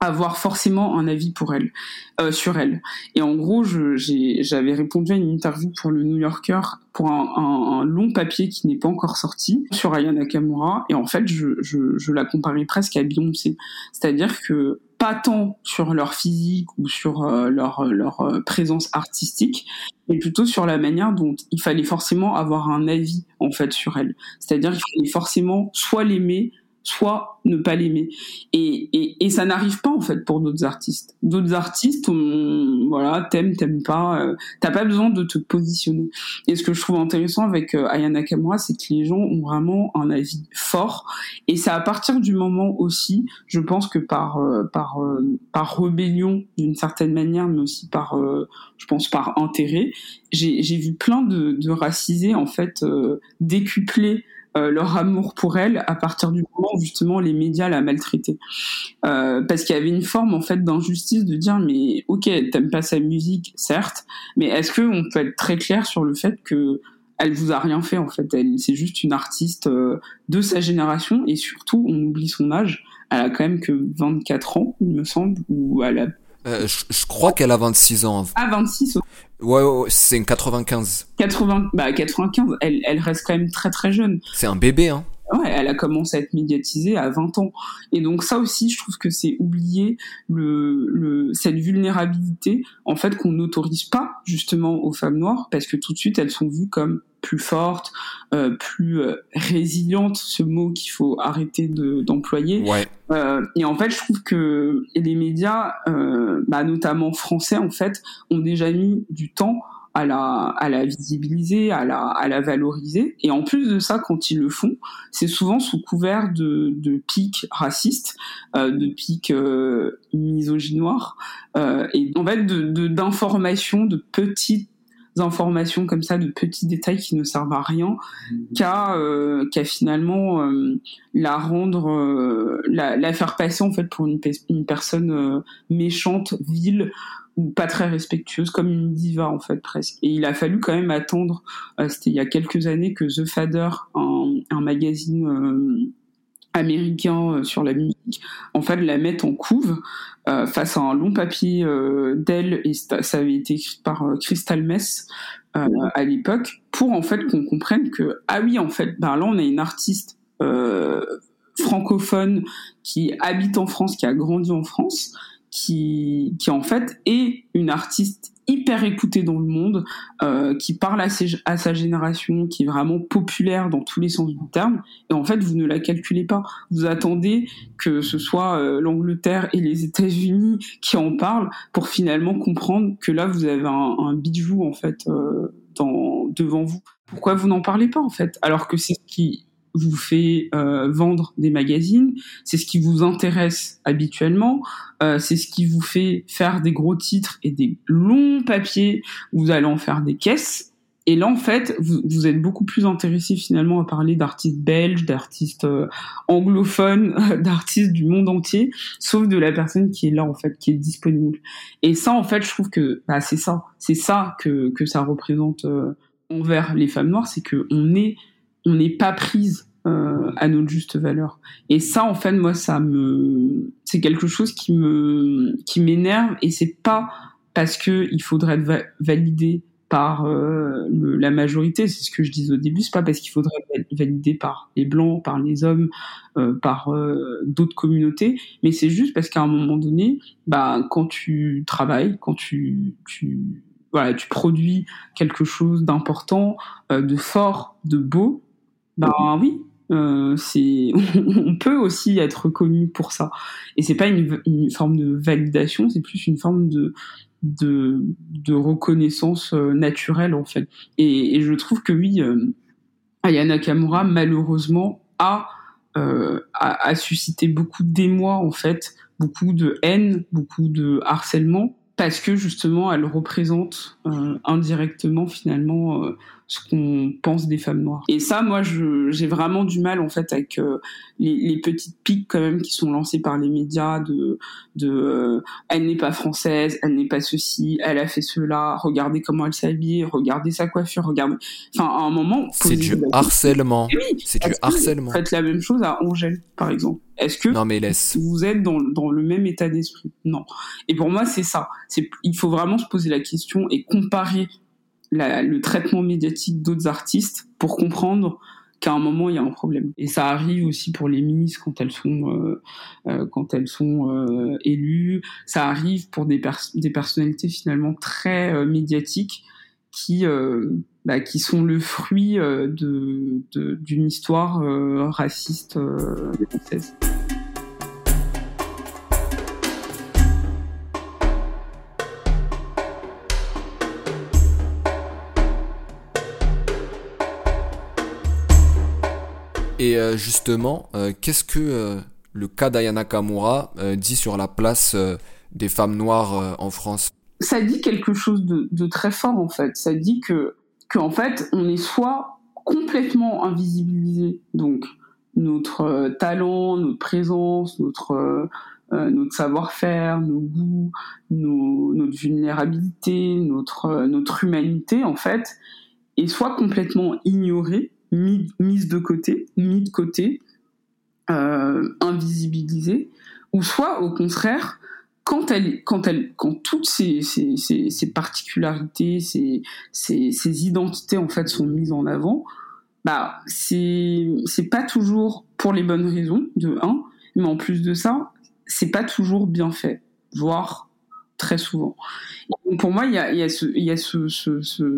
avoir forcément un avis pour elle, euh, sur elle. Et en gros, j'avais répondu à une interview pour le New Yorker pour un, long papier qui n'est pas encore sorti sur Aya Nakamura. Et en fait, je la comparais presque à Beyoncé. C'est-à-dire que pas tant sur leur physique ou sur euh, leur, leur euh, présence artistique, mais plutôt sur la manière dont il fallait forcément avoir un avis en fait sur elle. C'est-à-dire qu'il fallait forcément soit l'aimer, soit ne pas l'aimer. Et, et, et ça n'arrive pas en fait pour d'autres artistes. D'autres artistes, voilà, t'aimes, t'aimes pas, euh, t'as pas besoin de te positionner. Et ce que je trouve intéressant avec euh, Ayana Kamura, c'est que les gens ont vraiment un avis fort. Et c'est à partir du moment aussi, je pense que par euh, par euh, par rébellion d'une certaine manière, mais aussi par, je pense par intérêt, j'ai vu plein de, de racisés en fait décupler euh, leur amour pour elle à partir du moment où justement les médias la maltraitaient. Euh, parce qu'il y avait une forme en fait d'injustice de dire mais ok t'aimes pas sa musique certes, mais est-ce que on peut être très clair sur le fait que elle vous a rien fait en fait, elle c'est juste une artiste euh, de sa génération et surtout on oublie son âge. elle a quand même que 24 ans, il me semble, ou elle a euh, je, crois qu'elle a 26 ans. Ah, 26 Ouais, ouais, c'est une 95. 80, bah 95, elle, elle reste quand même très très jeune. C'est un bébé, hein. Ouais, elle a commencé à être médiatisée à 20 ans. Et donc ça aussi, je trouve que c'est oublier le, le, cette vulnérabilité, en fait, qu'on n'autorise pas justement aux femmes noires, parce que tout de suite, elles sont vues comme plus fortes, euh, plus euh, résilientes, ce mot qu'il faut arrêter d'employer. ouais. Euh, et en fait, je trouve que les médias, euh, bah, notamment français, en fait, ont déjà mis du temps à la, à la visibiliser, à la, à la valoriser. Et en plus de ça, quand ils le font, c'est souvent sous couvert de, de pics racistes, euh, de pics euh, misogynoires, euh, et en fait de d'informations, de, petites informations comme ça, de petits détails qui ne servent à rien, qu'à euh, finalement euh, la rendre, euh, la, la, faire passer en fait pour une, une personne euh, méchante, vile ou pas très respectueuse, comme une diva en fait presque. Et il a fallu quand même attendre, euh, c'était il y a quelques années que The Fader, un, un magazine euh, américain euh, sur la musique, en fait la mette en couve euh, face à un long papier euh, d'elle, et ça avait été écrit par Crystal Mess à l'époque, pour en fait qu'on comprenne que, ah oui, en fait, ben là on a une artiste francophone qui habite en France, qui a grandi en France, qui, qui en fait est une artiste hyper écoutée dans le monde, euh, qui parle à, sa génération, qui est vraiment populaire dans tous les sens du terme. Et en fait, vous ne la calculez pas. Vous attendez que ce soit euh, l'Angleterre et les États-Unis qui en parlent pour finalement comprendre que là, vous avez un, bijou en fait euh, devant vous. Pourquoi vous n'en parlez pas en fait Alors que c'est ce qui vous fait euh, vendre des magazines, c'est ce qui vous intéresse habituellement, euh, c'est ce qui vous fait faire des gros titres et des longs papiers vous allez en faire des caisses. Et là, en fait, vous, vous êtes beaucoup plus intéressé finalement à parler d'artistes belges, d'artistes euh, anglophones, d'artistes du monde entier, sauf de la personne qui est là, en fait, qui est disponible. Et ça, en fait, je trouve que bah, c'est ça, c'est ça que, que ça représente euh, envers les femmes noires, c'est que on est on n'est pas prise euh, à notre juste valeur. Et ça, en fait, moi, ça me, c'est quelque chose qui me, qui m'énerve. Et c'est pas parce que il faudrait être validé par euh, la majorité, c'est ce que je disais au début, c'est pas parce qu'il faudrait être validé par les blancs, par les hommes, euh, par euh, d'autres communautés, mais c'est juste parce qu'à un moment donné, bah, quand tu travailles, quand tu, tu, voilà, tu produis quelque chose d'important, euh, de fort, de beau, ben oui, euh, c'est on peut aussi être reconnu pour ça. Et c'est pas une, forme de validation, c'est plus une forme de de, de reconnaissance euh, naturelle en fait. Et, je trouve que oui, euh, Aya Nakamura malheureusement a, euh, a, a suscité beaucoup d'émoi en fait, beaucoup de haine, beaucoup de harcèlement parce que justement elle représente euh, indirectement finalement euh, ce qu'on pense des femmes noires. Et ça, moi, j'ai vraiment du mal en fait avec euh, les, les, petites piques quand même qui sont lancées par les médias de, de euh, elle n'est pas française, elle n'est pas ceci, elle a fait cela, regardez comment elle s'habille, regardez sa coiffure, regardez. Enfin, à un moment, c'est du harcèlement. Oui, c'est du harcèlement. Faites la même chose à Angèle, par exemple? Est-ce que non, mais laisse. vous êtes dans, dans le même état d'esprit? Non. Et pour moi, c'est ça. Il faut vraiment se poser la question et comparer le traitement médiatique d'autres artistes pour comprendre qu'à un moment il y a un problème. Et ça arrive aussi pour les ministres quand elles sont euh, euh, quand elles sont euh, élues. Ça arrive pour des, pers des personnalités finalement très médiatiques qui bah, qui sont le fruit d'une histoire raciste française. Et euh, justement, euh, qu'est-ce que euh, le cas d'Ayana Kamura dit sur la place des femmes noires en France? Ça dit quelque chose de, très fort en fait. Ça dit que, en fait, on est soit complètement invisibilisé, donc notre talent, notre présence, notre notre savoir-faire, nos goûts, notre vulnérabilité, notre notre humanité en fait, est soit complètement ignorée mise de côté, mis de côté, invisibilisées, ou soit au contraire quand elle, quand elle, quand toutes ces, ces, ces, particularités, ces, ces, identités en fait sont mises en avant, bah c'est pas toujours pour les bonnes raisons de un, mais en plus de ça, c'est pas toujours bien fait, voire très souvent. pour moi, il y a,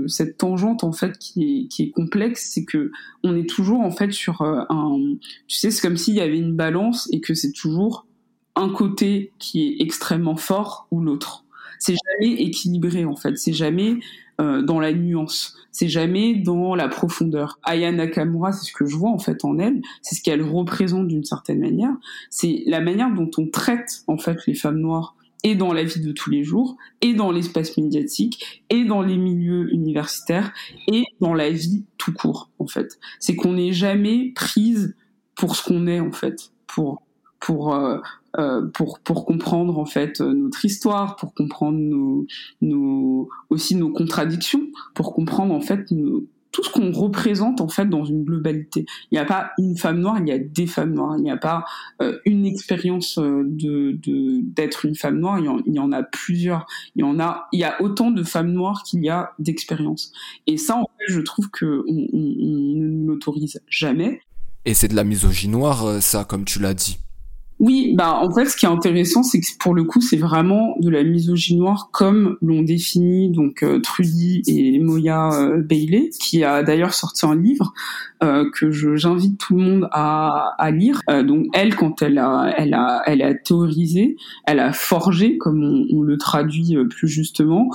cette tangente en fait qui est, qui est complexe, c'est que on est toujours en fait sur euh, un, tu sais, c'est comme s'il y avait une balance et que c'est toujours un côté qui est extrêmement fort ou l'autre. C'est jamais équilibré en fait, c'est jamais euh, dans la nuance, c'est jamais dans la profondeur. Aya Nakamura, c'est ce que je vois en fait en elle, c'est ce qu'elle représente d'une certaine manière, c'est la manière dont on traite en fait les femmes noires et dans la vie de tous les jours, et dans l'espace médiatique, et dans les milieux universitaires, et dans la vie tout court en fait. C'est qu'on n'est jamais prise pour ce qu'on est en fait, pour pour euh, euh, pour pour comprendre en fait notre histoire, pour comprendre nos, nos aussi nos contradictions, pour comprendre en fait tout ce qu'on représente en fait dans une globalité. Il n'y a pas une femme noire, il y a des femmes noires. Il n'y a pas euh, une expérience euh, de d'être une femme noire. Il y, en, a plusieurs. Il y en a. Il y a autant de femmes noires qu'il y a d'expériences. Et ça, en fait, je trouve que on, on, ne l'autorise jamais. Et c'est de la misogynie noire, ça, comme tu l'as dit. Oui, bah en fait, ce qui est intéressant, c'est que pour le coup, c'est vraiment de la misogynie noire comme l'ont défini donc euh, Trudy et Moya euh, Bailey, qui a d'ailleurs sorti un livre euh, que j'invite tout le monde à, lire. Donc elle, quand elle a, elle a, elle a théorisé, elle a forgé, comme on, le traduit plus justement.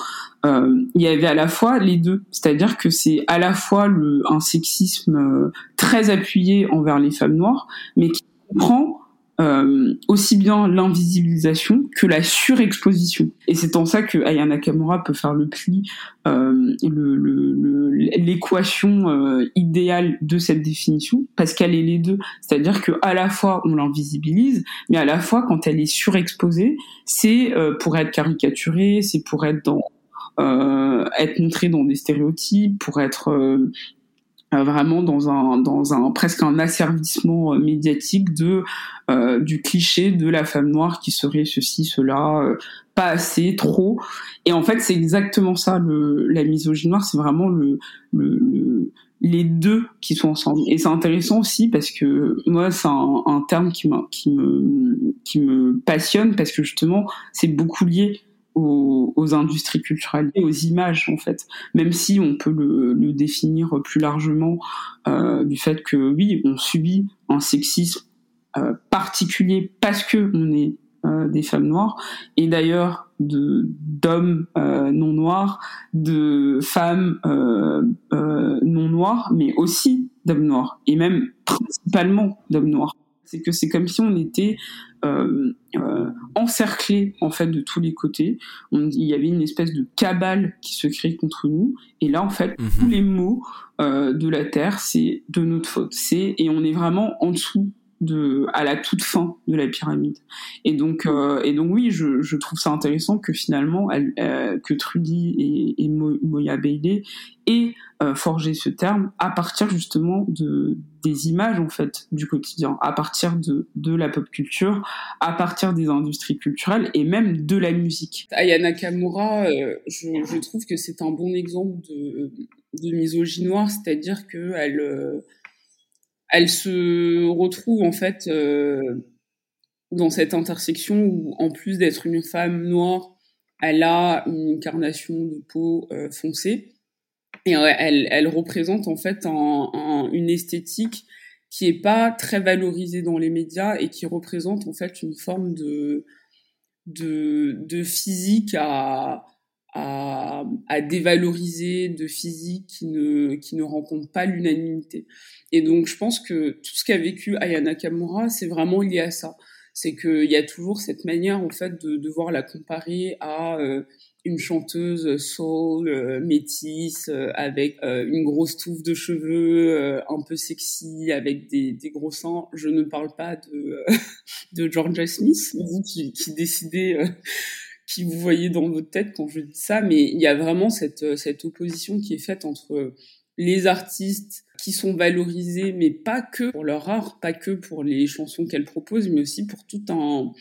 il y avait à la fois les deux, c'est-à-dire que c'est à la fois un sexisme très appuyé envers les femmes noires, mais qui comprend euh, aussi bien l'invisibilisation que la surexposition. Et c'est en ça que Aya Nakamura peut faire le pli, euh, l'équation euh, idéale de cette définition, parce qu'elle est les deux. C'est-à-dire que à la fois on l'invisibilise, mais à la fois quand elle est surexposée, c'est pour être caricaturée, c'est pour être dans être dans des stéréotypes, pour être vraiment dans un dans un presque un asservissement euh, médiatique de euh, du cliché de la femme noire qui serait ceci cela pas assez trop. Et en fait c'est exactement ça le la misogynie noire c'est vraiment le, le, les deux qui sont ensemble. Et c'est intéressant aussi parce que moi c'est un, un terme qui qui me qui me passionne parce que justement c'est beaucoup lié aux, industries culturelles et aux images en fait. Même si on peut le, définir plus largement euh, du fait que oui on subit un sexisme euh, particulier parce que on est euh, des femmes noires. Et d'ailleurs de d'hommes non noirs de femmes non noires mais aussi d'hommes noirs. Et même principalement d'hommes noirs. C'est que c'est comme si on était euh, euh, encerclé en fait de tous les côtés. On, il y avait une espèce de cabale qui se crée contre nous. Et là, en fait, mmh. tous les mots euh, de la terre, c'est de notre faute. C'est et on est vraiment en dessous de à la toute fin de la pyramide. Et donc euh, et donc oui, je, je trouve ça intéressant que finalement elle, euh, que Trudy et, et Moya Bailey aient euh, forgé ce terme à partir justement de des images en fait du quotidien, à partir de de la pop culture, à partir des industries culturelles et même de la musique. Aya Nakamura, euh, je, je trouve que c'est un bon exemple de de misogynie noire, c'est-à-dire que elle euh, elle se retrouve en fait euh, dans cette intersection où, en plus d'être une femme noire, elle a une incarnation de peau euh, foncée. Et elle, représente en fait un, un, une esthétique qui est pas très valorisée dans les médias et qui représente en fait une forme de, de physique à à, à, dévaloriser de physique qui ne, qui ne rencontre pas l'unanimité. Et donc, je pense que tout ce qu'a vécu Ayana Kamura, c'est vraiment lié à ça. C'est qu'il y a toujours cette manière, en fait, de devoir la comparer à euh, une chanteuse soul, euh, métisse, euh, avec euh, une grosse touffe de cheveux, euh, un peu sexy, avec des, des, gros seins. Je ne parle pas de, de Georgia Smith, qui, qui décidez qui vous voyez dans votre tête quand je dis ça, mais il y a vraiment cette, cette opposition qui est faite entre les artistes qui sont valorisées, mais pas que pour leur art, pas que pour les chansons qu'elles proposent, mais aussi pour tout un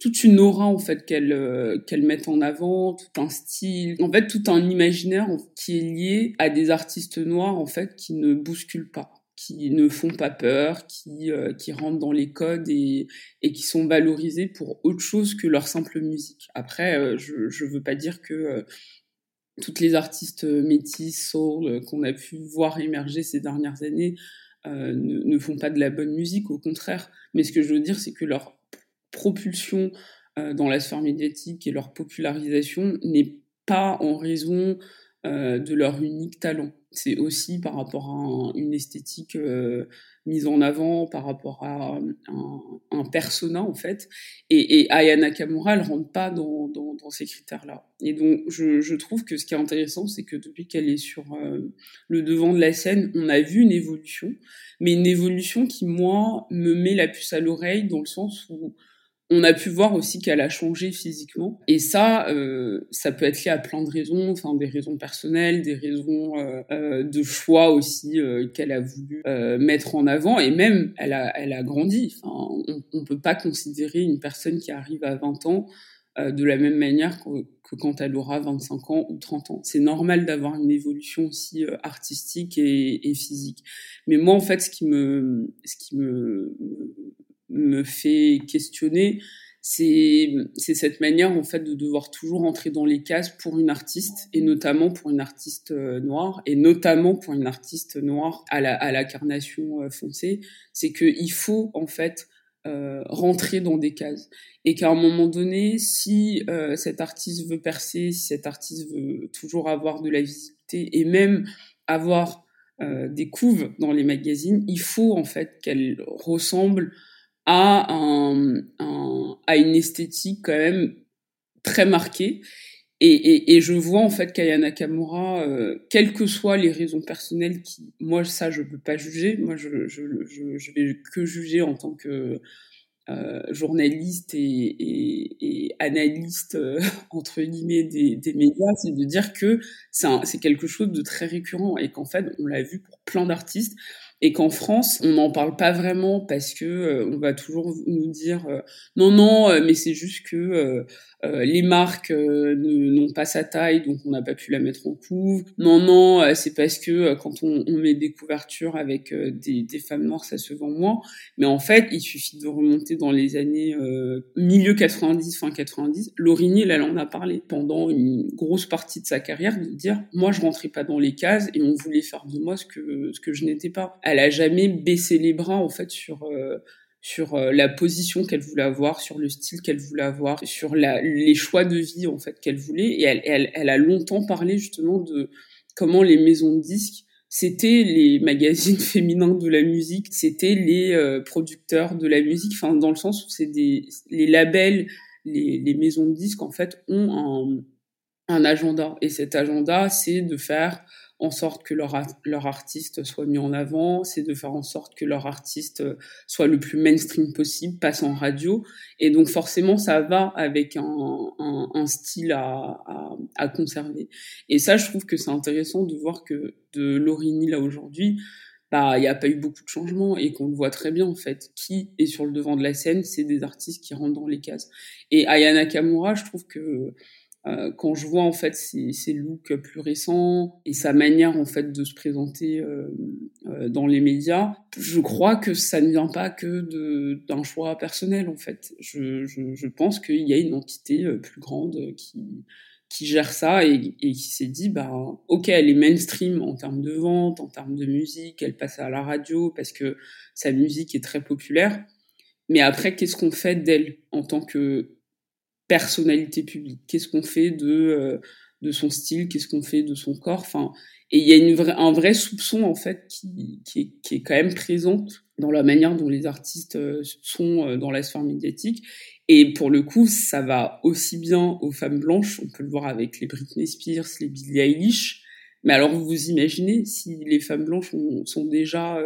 toute une aura en fait qu'elles euh, qu'elles mettent en avant, tout un style, en fait tout un imaginaire qui est lié à des artistes noirs en fait qui ne bousculent pas qui ne font pas peur, qui, euh, qui rentrent dans les codes et, et qui sont valorisés pour autre chose que leur simple musique. Après, euh, je ne veux pas dire que euh, toutes les artistes métis, soul, qu'on a pu voir émerger ces dernières années ne, font pas de la bonne musique, au contraire. Mais ce que je veux dire, c'est que leur propulsion dans la sphère médiatique et leur popularisation n'est pas en raison de leur unique talent c'est aussi par rapport à une esthétique euh, mise en avant, par rapport à un, un persona en fait. Et, et Aya Nakamura, elle rentre pas dans, ces critères-là. Et donc, je, je, trouve que ce qui est intéressant, c'est que depuis qu'elle est sur euh, le devant de la scène, on a vu une évolution, mais une évolution qui, moi, me met la puce à l'oreille dans le sens où on a pu voir aussi qu'elle a changé physiquement. Et ça, euh, ça peut être lié à plein de raisons, enfin des raisons personnelles, des raisons euh, euh de choix aussi euh, qu'elle a voulu euh, mettre en avant. Et même, elle a, elle a grandi. Enfin, on, on peut pas considérer une personne qui arrive à 20 ans de la même manière que, que, quand elle aura 25 ans ou 30 ans. C'est normal d'avoir une évolution aussi artistique et, et, physique. Mais moi, en fait, ce qui me, ce qui me me fait questionner, c'est cette manière en fait de devoir toujours entrer dans les cases pour une artiste et notamment pour une artiste euh, noire et notamment pour une artiste noire à la carnation euh, foncée, c'est que il faut en fait euh, rentrer dans des cases. Et qu'à un moment donné, si euh, cet artiste veut percer, si cet artiste veut toujours avoir de la visibilité et même avoir des couves dans les magazines, il faut en fait qu'elle ressemble à une esthétique quand même très marquée. Et, je vois en fait qu'Aya Nakamura, euh, quelles que soient les raisons personnelles, qui, moi ça je peux pas juger, moi je, je, je, je vais que juger en tant que euh, journaliste et analyste euh, entre guillemets des, des médias, c'est de dire que c'est quelque chose de très récurrent et qu'en fait on l'a vu pour plein d'artistes et qu'en France, on n'en parle pas vraiment parce que euh, on va toujours nous dire euh, non non, euh, mais c'est juste que les marques n'ont pas sa taille, donc on n'a pas pu la mettre en couve. Non non, c'est parce que quand on, on, met des couvertures avec des, des, femmes noires, ça se vend moins. Mais en fait, il suffit de remonter dans les années milieu 90, fin 90. Laurigny, elle en a parlé pendant une grosse partie de sa carrière, de dire moi je rentrais pas dans les cases et on voulait faire de moi ce que ce que je n'étais pas elle a jamais baissé les bras en fait sur euh, sur euh, la position qu'elle voulait avoir, sur le style qu'elle voulait avoir, sur la, les choix de vie en fait qu'elle voulait. Et elle, elle, elle, a longtemps parlé justement de comment les maisons de disques, c'était les magazines féminins de la musique, c'était les euh, producteurs de la musique, enfin dans le sens où c'est des les labels, les, les maisons de disques en fait ont un, un agenda. Et cet agenda, c'est de faire en sorte que leur, artiste soit mis en avant, c'est de faire en sorte que leur artiste soit le plus mainstream possible, passe en radio. Et donc forcément, ça va avec un, un, style à, à, conserver. Et ça, je trouve que c'est intéressant de voir que de Lorigny, là aujourd'hui, bah, il n'y a pas eu beaucoup de changements et qu'on le voit très bien en fait. Qui est sur le devant de la scène, c'est des artistes qui rentrent dans les cases. Et Ayana Kamura, je trouve que euh, quand je vois en fait ses, ses, looks plus récents et sa manière en fait de se présenter euh, euh, dans les médias, je crois que ça ne vient pas que d'un choix personnel en fait. Je, je, je pense qu'il y a une entité euh, plus grande qui qui gère ça et, et qui s'est dit bah ok elle est mainstream en termes de vente, en termes de musique, elle passe à la radio parce que sa musique est très populaire. Mais après qu'est-ce qu'on fait d'elle en tant que personnalité publique Qu'est-ce qu'on fait de euh, de son style? Qu'est-ce qu'on fait de son corps? Enfin, et il y a un vrai soupçon en fait qui, qui, est, quand même présent dans la manière dont les artistes euh, sont euh, dans la sphère médiatique. Et pour le coup, ça va aussi bien aux femmes blanches. On peut le voir avec les Britney Spears, les Billie Eilish. Mais alors, vous imaginez si les femmes blanches sont déjà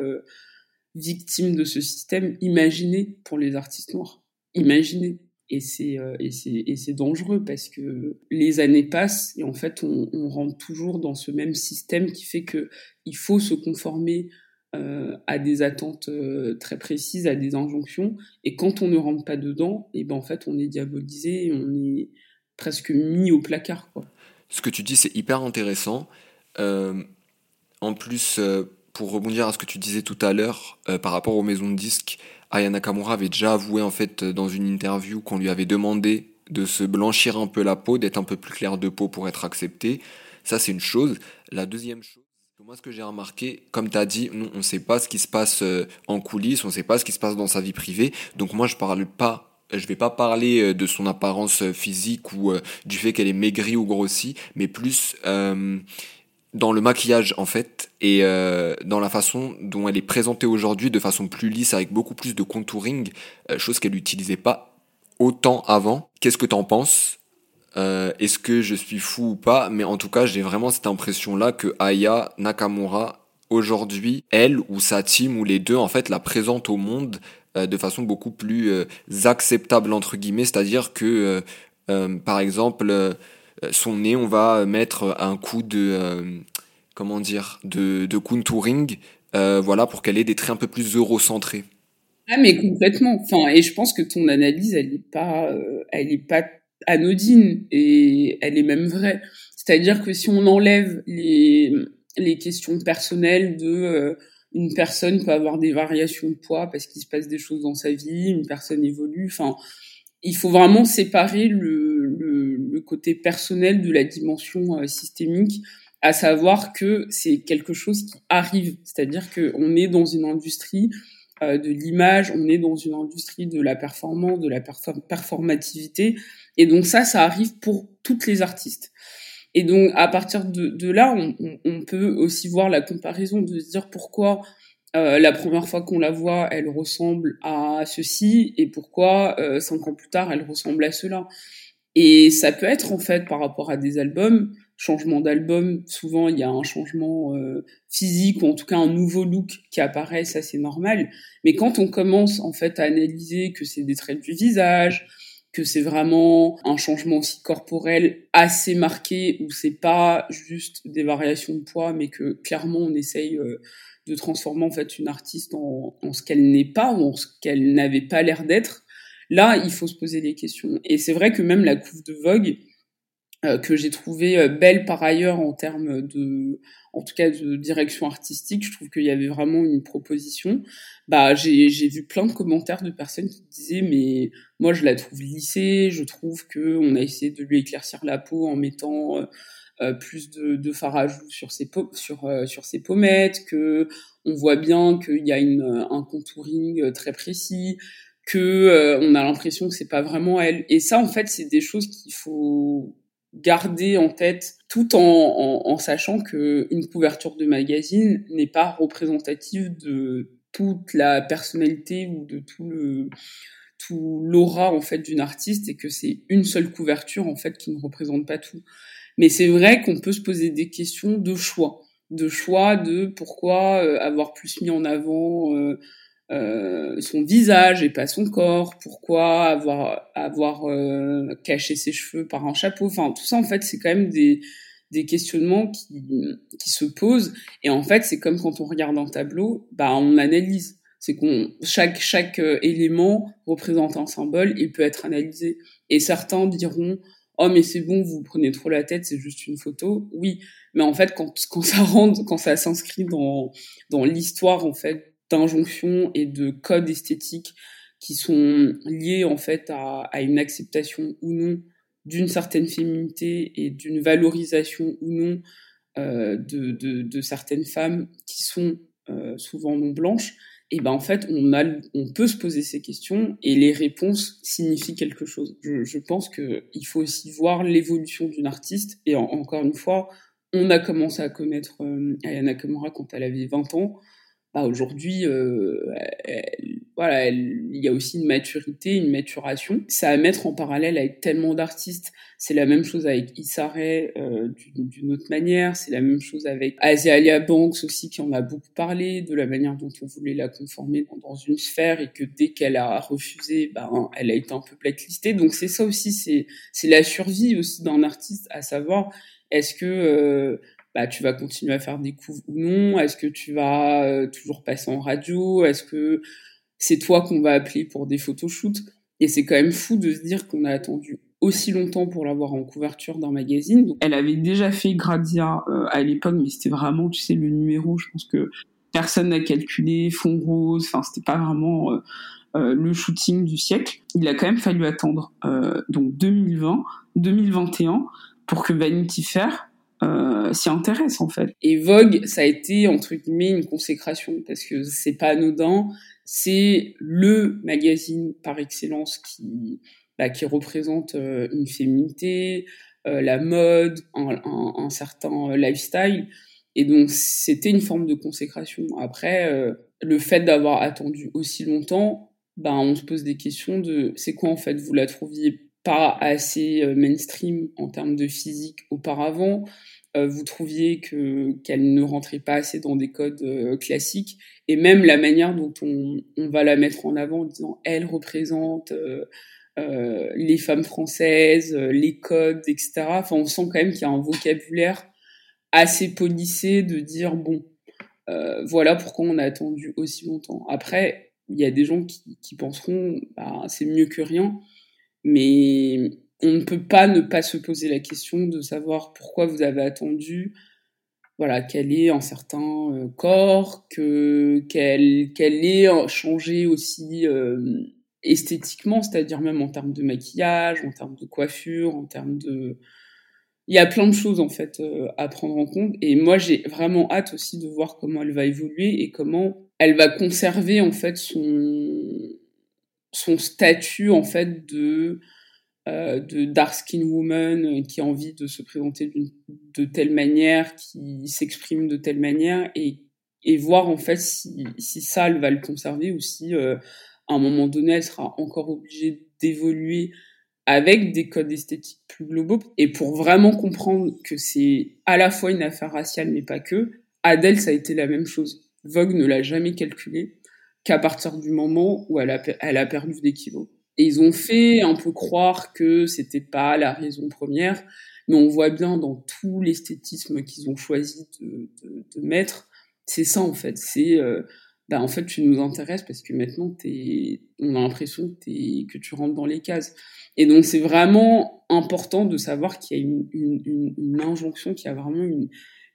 victimes de ce système, imaginez pour les artistes noirs. Imaginez et c'est euh, et c'est et c'est dangereux parce que les années passent et en fait on, rentre toujours dans ce même système qui fait que il faut se conformer euh, à des attentes euh, très précises, à des injonctions. Et quand on ne rentre pas dedans, et ben en fait, on est diabolisé, on est presque mis au placard. Quoi. Ce que tu dis, c'est hyper intéressant. En plus, pour rebondir à ce que tu disais tout à l'heure par rapport aux maisons de disques, Aya Nakamura avait déjà avoué en fait dans une interview qu'on lui avait demandé de se blanchir un peu la peau, d'être un peu plus clair de peau pour être accepté. Ça, c'est une chose. La deuxième chose, moi, ce que j'ai remarqué, comme tu as dit, on ne sait pas ce qui se passe euh, en coulisses, on ne sait pas ce qui se passe dans sa vie privée. Donc moi, je parle pas, je vais pas parler euh, de son apparence euh, physique ou du fait qu'elle est maigrie ou grossie, mais plus dans le maquillage en fait et dans la façon dont elle est présentée aujourd'hui de façon plus lisse avec beaucoup plus de contouring, chose qu'elle n'utilisait pas autant avant. Qu'est-ce que tu en penses? Euh, est-ce que je suis fou ou pas? Mais en tout cas, j'ai vraiment cette impression-là que Aya Nakamura, aujourd'hui, elle ou sa team ou les deux, en fait, la présente au monde euh, de façon beaucoup plus euh, acceptable, entre guillemets. C'est-à-dire que, par exemple, son nez, on va mettre un coup de... comment dire De, de contouring, voilà, pour qu'elle ait des traits un peu plus eurocentrés. Ah mais complètement. Enfin et je pense que ton analyse elle est pas elle est pas anodine et elle est même vraie. C'est-à-dire que si on enlève les, les questions personnelles de euh, une personne peut avoir des variations de poids parce qu'il se passe des choses dans sa vie, une personne évolue, enfin, il faut vraiment séparer le, le, le côté personnel de la dimension euh, systémique, à savoir que c'est quelque chose qui arrive, c'est-à-dire qu'on est dans une industrie euh, de l'image, on est dans une industrie de la performance, de la performativité, et donc ça, ça arrive pour toutes les artistes. Et donc à partir de, là, on, peut aussi voir la comparaison de se dire pourquoi euh, la première fois qu'on la voit, elle ressemble à ceci, et pourquoi euh, cinq ans plus tard, elle ressemble à cela? Et ça peut être en fait par rapport à des albums, changement d'album, souvent il y a un changement euh, physique ou en tout cas un nouveau look qui apparaît, ça c'est normal. Mais quand on commence en fait à analyser que c'est des traits du visage, que c'est vraiment un changement aussi corporel assez marqué où c'est pas juste des variations de poids, mais que clairement on essaye euh, de transformer en fait une artiste en, ce qu'elle n'est pas ou en ce qu'elle n'avait pas l'air d'être. Là, il faut se poser des questions. Et c'est vrai que même la couve de Vogue, euh, que j'ai trouvé euh, belle par ailleurs en termes de, en tout cas de direction artistique. Je trouve qu'il y avait vraiment une proposition. Bah, j'ai, j'ai vu plein de commentaires de personnes qui disaient mais moi je la trouve lissée. Je trouve que on a essayé de lui éclaircir la peau en mettant euh, plus de, de sur ses sur sur ses pommettes. Que on voit bien qu'il y a une, un contouring très précis. Que on a l'impression que c'est pas vraiment elle. Et ça en fait c'est des choses qu'il faut garder en tête tout en, en, en sachant que une couverture de magazine n'est pas représentative de toute la personnalité ou de tout le tout l'aura en fait d'une artiste et que c'est une seule couverture en fait qui ne représente pas tout. Mais c'est vrai qu'on peut se poser des questions de choix, de choix de pourquoi euh, avoir plus mis en avant euh, euh, son visage et pas son corps, pourquoi avoir avoir euh, caché ses cheveux par un chapeau, enfin tout ça en fait c'est quand même des des questionnements qui qui se posent. Et en fait c'est comme quand on regarde un tableau, bah on analyse, c'est qu'on chaque chaque euh, élément représente un symbole et peut être analysé. Et certains diront oh mais c'est bon vous prenez trop la tête c'est juste une photo oui mais en fait quand ça rentre quand ça s'inscrit dans dans l'histoire en fait d'injonctions et de codes esthétiques qui sont liés en fait à, une acceptation ou non d'une certaine féminité et d'une valorisation ou non euh, de, de, de, certaines femmes qui sont euh, souvent non blanches, et ben en fait on a on peut se poser ces questions et les réponses signifient quelque chose. Je, pense que il faut aussi voir l'évolution d'une artiste et encore une fois on a commencé à connaître euh, Ayana Kamura quand elle avait 20 ans bah aujourd'hui, euh, voilà, il y a aussi une maturité, une maturation. Ça à mettre en parallèle avec tellement d'artistes. C'est la même chose avec Issa euh, d'une autre manière. C'est la même chose avec Asia Banks aussi, qui en a beaucoup parlé de la manière dont on voulait la conformer dans, une sphère et que dès qu'elle a refusé, ben, elle a été un peu blacklistée. Donc c'est ça aussi, c'est c'est la survie aussi d'un artiste, à savoir est-ce que euh, bah, tu vas continuer à faire des coups ou non? Est-ce que tu vas euh, toujours passer en radio? Est-ce que c'est toi qu'on va appeler pour des photoshoots? Et c'est quand même fou de se dire qu'on a attendu aussi longtemps pour l'avoir en couverture d'un magazine. elle avait déjà fait Grazia euh, à l'époque, mais c'était vraiment, tu sais, le numéro, je pense que personne n'a calculé, fond rose, enfin, c'était pas vraiment euh, le shooting du siècle. Il a quand même fallu attendre donc 2020, 2021 pour que Vanity Fair s'y intéresse en fait. Et Vogue, ça a été entre guillemets une consécration parce que c'est pas anodin, c'est le magazine par excellence qui bah, qui représente euh, une féminité, euh, la mode, un, un, certain euh, lifestyle. Et donc c'était une forme de consécration. Après, le fait d'avoir attendu aussi longtemps, ben on se pose des questions de c'est quoi en fait vous la trouviez pas assez mainstream en termes de physique auparavant? Vous trouviez que qu'elle ne rentrait pas assez dans des codes classiques et même la manière dont on, on, va la mettre en avant en disant elle représente euh, les femmes françaises, euh, les codes, etc. Enfin, on sent quand même qu'il y a un vocabulaire assez policé de dire bon, euh, voilà pourquoi on a attendu aussi longtemps. Après, il y a des gens qui, qui penseront bah, c'est mieux que rien, mais on ne peut pas ne pas se poser la question de savoir pourquoi vous avez attendu voilà qu'elle ait un certain corps que qu'elle qu'elle ait changé aussi esthétiquement, c'est-à-dire même en termes de maquillage, en termes de coiffure, en termes de... Il y a plein de choses en fait euh, à prendre en compte. Et moi j'ai vraiment hâte aussi de voir comment elle va évoluer et comment elle va conserver en fait son son statut en fait de euh, de dark skin woman qui a envie de se présenter de telle manière, qui s'exprime de telle manière et et voir en fait si, si ça elle va le conserver ou si euh, à un moment donné, elle sera encore obligée d'évoluer avec des codes esthétiques plus globaux. Et pour vraiment comprendre que c'est à la fois une affaire raciale, mais pas que, Adèle, ça a été la même chose. Vogue ne l'a jamais calculé qu'à partir du moment où elle a, elle a perdu des kilos. Et ils ont fait un peu croire que c'était pas la raison première, mais on voit bien dans tout l'esthétisme qu'ils ont choisi de, de, de mettre, c'est ça en fait. C'est euh, bah en fait tu nous intéresses parce que maintenant t'es, on a l'impression que, t'es, que tu rentres dans les cases. Et donc c'est vraiment important de savoir qu'il y a une, une, une, injonction, qu'il y a vraiment une,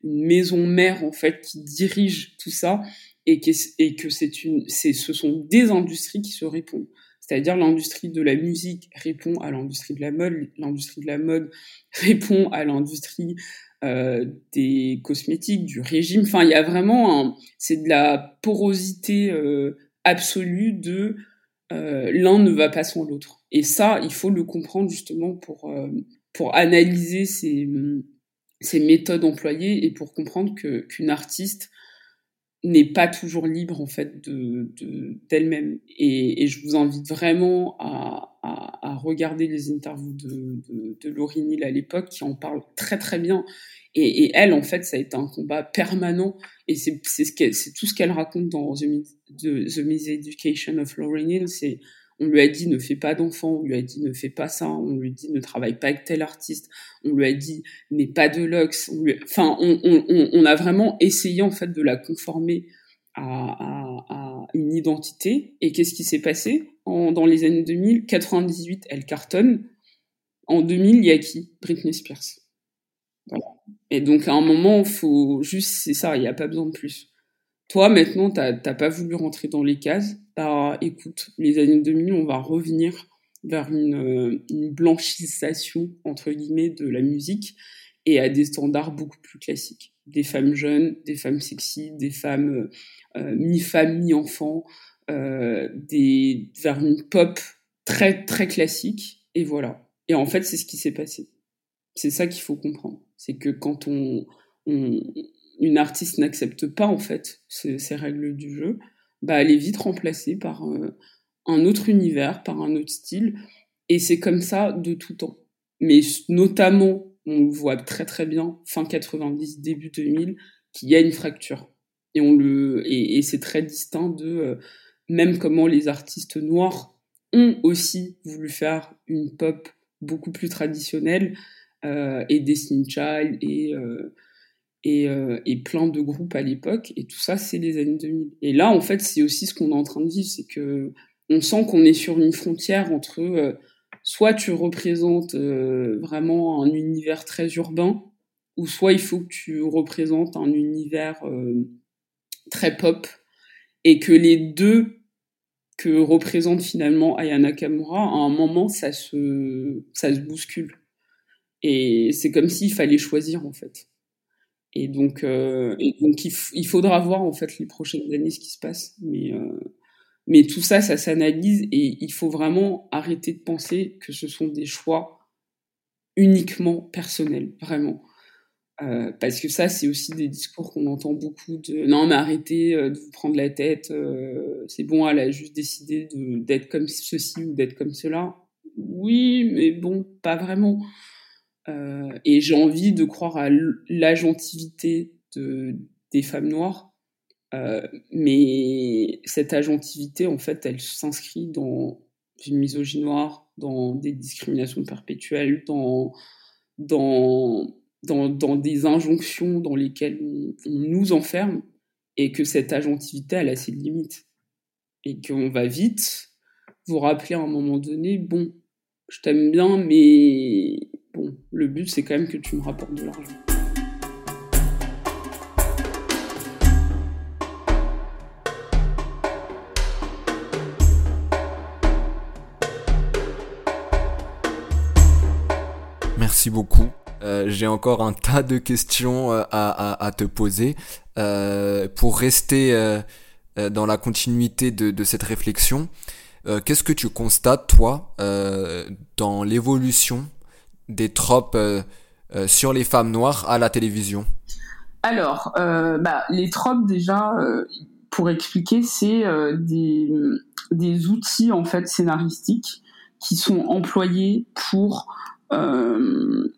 une, maison mère en fait qui dirige tout ça et, que, et que c'est une, c'est, ce sont des industries qui se répondent. C'est-à-dire l'industrie de la musique répond à l'industrie de la mode, l'industrie de la mode répond à l'industrie euh, des cosmétiques, du régime. Enfin, il y a vraiment un, c'est de la porosité euh, absolue de euh, l'un ne va pas sans l'autre. Et ça, il faut le comprendre justement pour pour analyser ces ces méthodes employées et pour comprendre que qu'une artiste n'est pas toujours libre en fait de d'elle-même. Et, et, je vous invite vraiment à, à, à regarder les interviews de, de, de Laurie Neal à l'époque qui en parle très très bien. Et, et, elle en fait ça a été un combat permanent. Et c'est c'est ce tout ce qu'elle raconte dans The, The, Miseducation of Laurie Neal c'est on lui a dit ne fais pas d'enfant, on lui a dit ne fais pas ça, on lui a dit ne travaille pas avec tel artiste, on lui a dit n'aie pas de luxe, enfin on, a vraiment essayé en fait de la conformer à, une identité. Et qu'est-ce qui s'est passé? Dans les années 2000 98, elle cartonne. En 2000, il y a qui? Britney Spears. Voilà. Et donc à un moment, faut juste c'est ça, il n'y a pas besoin de plus. Toi, maintenant, t'as pas voulu rentrer dans les cases. Bah, écoute, les années 2000, on va revenir vers une, euh, une blanchisation, entre guillemets, de la musique et à des standards beaucoup plus classiques. Des femmes jeunes, des femmes sexy, des femmes euh, euh mi-femme, mi-enfant, euh, des, vers une pop très, très classique. Et voilà. Et en fait, c'est ce qui s'est passé. C'est ça qu'il faut comprendre. C'est que quand on, une artiste n'accepte pas en fait ces, règles du jeu, bah elle est vite remplacée par euh, un autre univers, par un autre style, et c'est comme ça de tout temps. Mais notamment, on le voit très très bien, fin 90, début 2000, qu'il y a une fracture. Et on le et, c'est très distinct de euh, même comment les artistes noirs ont aussi voulu faire une pop beaucoup plus traditionnelle euh, et Destiny Child et et, et plein de groupes à l'époque. Et tout ça, c'est les années 2000. Et là, en fait, c'est aussi ce qu'on est en train de vivre, c'est que on sent qu'on est sur une frontière entre soit tu représentes vraiment un univers très urbain, ou soit il faut que tu représentes un univers très pop, et que les deux que représente finalement Aya Nakamura, à un moment, ça se, ça se bouscule. Et c'est comme s'il fallait choisir, en fait. Et donc, euh, et donc il, faudra voir, en fait, les prochaines années ce qui se passe. Mais, euh, mais tout ça, ça s'analyse et il faut vraiment arrêter de penser que ce sont des choix uniquement personnels, vraiment. Euh, parce que ça, c'est aussi des discours qu'on entend beaucoup de non, mais arrêtez euh, de vous prendre la tête, euh, c'est bon, elle a juste décidé d'être comme ceci ou d'être comme cela. Oui, mais bon, pas vraiment. Et j'ai envie de croire à l'agentivité de, des femmes noires, mais cette agentivité, en fait, elle s'inscrit dans une misogynie noire, dans des discriminations perpétuelles, dans, dans dans, dans, des injonctions dans lesquelles on, nous enferme et que cette agentivité, elle a ses limites. Et qu'on va vite vous rappeler à un moment donné, bon, je t'aime bien, mais bon, le but, c'est quand même que tu me rapportes de l'argent. Merci beaucoup. Euh, j'ai encore un tas de questions euh, à, te poser. Euh, pour rester dans la continuité de cette réflexion, qu'est-ce que tu constates, toi, dans l'évolution des tropes sur les femmes noires à la télévision Alors, bah, les tropes, déjà, pour expliquer, c'est des, des outils en fait scénaristiques qui sont employés pour euh,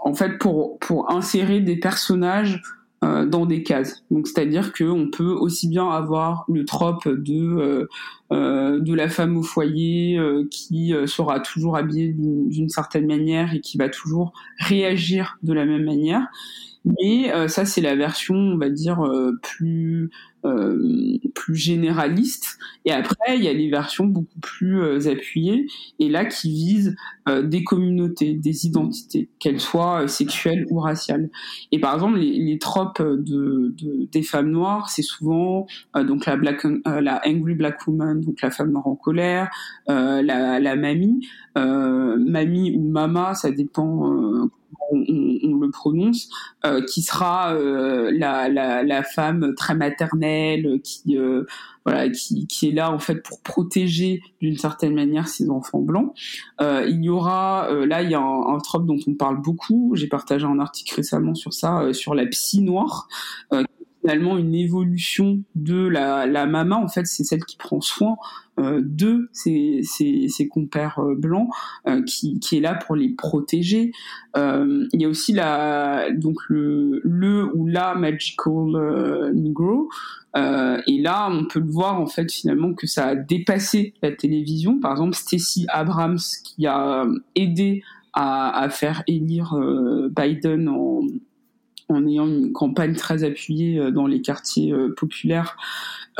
en fait pour pour insérer des personnages euh, dans des cases. Donc c'est-à-dire qu'on peut aussi bien avoir le trope de euh, euh, de la femme au foyer qui sera toujours habillée d'une certaine manière et qui va toujours réagir de la même manière. Mais ça c'est la version on va dire plus euh, plus généraliste. Et après, il y a les versions beaucoup plus euh, appuyées, et là qui visent euh, des communautés, des identités, qu'elles soient sexuelles ou raciales. Et par exemple, les, tropes de, de, des femmes noires, c'est souvent donc la black, la angry black woman, donc la femme noire en colère, la, mamie, mamie ou mama, ça dépend on, on, le prononce, qui sera la, la, femme très maternelle, qui euh, voilà, qui, qui, est là en fait pour protéger d'une certaine manière ses enfants blancs. il y aura, là, il y a un, un, trope dont on parle beaucoup. J'ai partagé un article récemment sur ça, sur la psy noire, finalement une évolution de la, la mama. En fait, c'est celle qui prend soin euh, de ses, ses, compères euh, blancs, euh, qui, est là pour les protéger. il y a aussi la donc le ou la magical negro. et là, on peut le voir en fait finalement que ça a dépassé la télévision. Par exemple, Stacey Abrams qui a aidé à, faire élire Biden en ayant une campagne très appuyée euh, dans les quartiers euh, populaires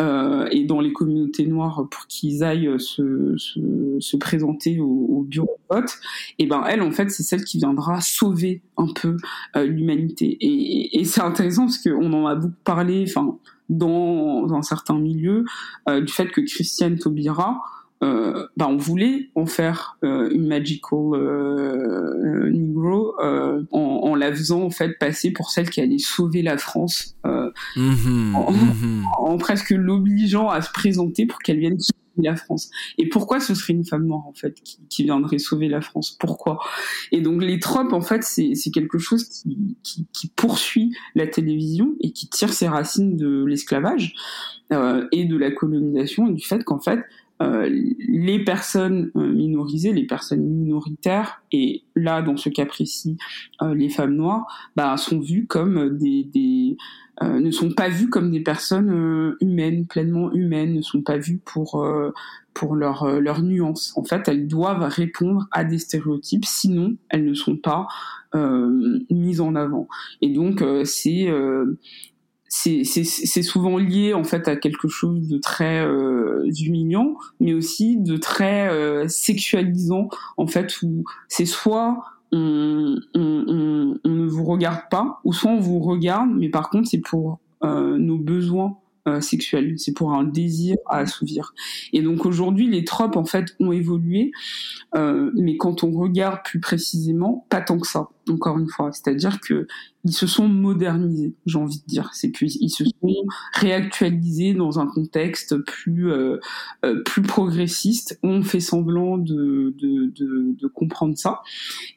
euh, et dans les communautés noires pour qu'ils aillent se, se, se présenter au, au, bureau de vote, et ben elle en fait c'est celle qui viendra sauver un peu l'humanité. Et, et, c'est intéressant parce qu'on en a beaucoup parlé, enfin dans un certain milieu, du fait que Christiane Taubira euh, bah, on voulait en faire euh, une magical euh, Negro euh, en, en, la faisant en fait passer pour celle qui allait sauver la France, mm-hmm, en, mm-hmm. en, presque l'obligeant à se présenter pour qu'elle vienne sauver la France. Et pourquoi ce serait une femme noire en fait qui, qui viendrait sauver la France? Pourquoi? Et donc les tropes en fait c'est quelque chose qui, qui, qui, poursuit la télévision et qui tire ses racines de l'esclavage et de la colonisation et du fait qu'en fait euh, les personnes euh, minorisées, les personnes minoritaires, et là dans ce cas précis, euh, les femmes noires, bah, sont vues comme des, ne sont pas vues comme des personnes humaines, pleinement humaines, ne sont pas vues pour pour leur leur nuance. En fait, elles doivent répondre à des stéréotypes, sinon elles ne sont pas mises en avant. Et donc c'est c'est souvent lié en fait à quelque chose de très euh, humiliant, mais aussi de très euh, sexualisant en fait où c'est soit on, on, on, ne vous regarde pas, ou soit on vous regarde, mais par contre c'est pour euh, nos besoins euh, sexuels, c'est pour un désir à assouvir. Et donc aujourd'hui les tropes en fait ont évolué, euh, mais quand on regarde plus précisément, pas tant que ça. Encore une fois, c'est-à-dire que ils se sont modernisés, j'ai envie de dire. C'est qu'ils se sont réactualisés dans un contexte plus euh, euh, plus progressiste on fait semblant de, de, de, de comprendre ça.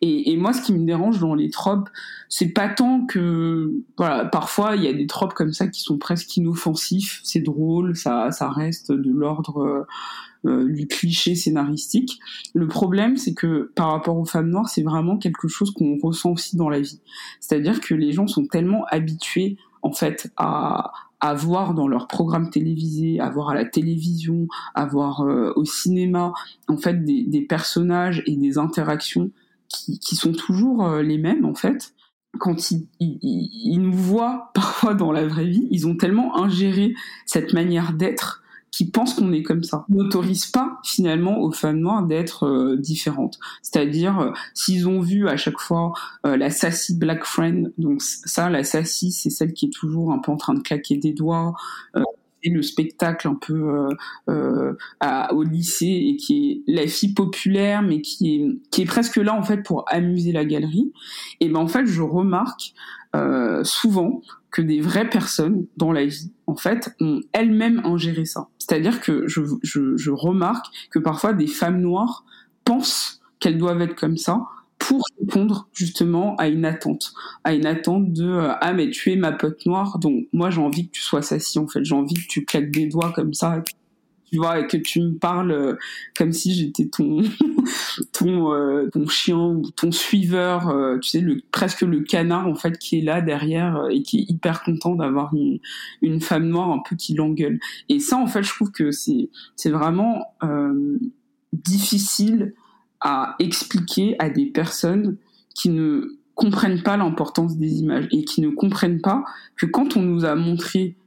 Et, et, moi, ce qui me dérange dans les tropes, c'est pas tant que voilà, parfois il y a des tropes comme ça qui sont presque inoffensifs, c'est drôle, ça ça reste de l'ordre euh, du cliché scénaristique. Le problème, c'est que par rapport aux femmes noires, c'est vraiment quelque chose qu'on ressent aussi dans la vie. C'est-à-dire que les gens sont tellement habitués, en fait, à, voir dans leurs programmes télévisés, à voir à la télévision, à voir euh, au cinéma, en fait, des, personnages et des interactions qui, sont toujours euh, les mêmes, en fait. Quand ils, ils, nous voient parfois dans la vraie vie, ils ont tellement ingéré cette manière d'être qui pensent qu'on est comme ça n'autorisent pas finalement aux femmes noires d'être euh, différentes. C'est-à-dire euh, s'ils ont vu à chaque fois euh, la sassy black friend, donc ça la sassy c'est celle qui est toujours un peu en train de claquer des doigts et le spectacle un peu à, au lycée et qui est la fille populaire mais qui est qui est presque là en fait pour amuser la galerie. Et ben en fait je remarque souvent que des vraies personnes dans la vie, en fait, ont elles-mêmes ingéré ça. C'est-à-dire que je, je, je, remarque que parfois des femmes noires pensent qu'elles doivent être comme ça pour répondre justement à une attente, à une attente de euh, ah mais tu es ma pote noire donc moi j'ai envie que tu sois sassy en fait, j'ai envie que tu claques des doigts comme ça tu vois, et que tu me parles euh, comme si j'étais ton euh, ton chien ou ton suiveur, euh, tu sais, le, presque le canard en fait qui est là derrière et qui est hyper content d'avoir une, femme noire un peu qui l'engueule. Et ça, en fait, je trouve que c'est vraiment difficile à expliquer à des personnes qui ne comprennent pas l'importance des images et qui ne comprennent pas que quand on nous a montré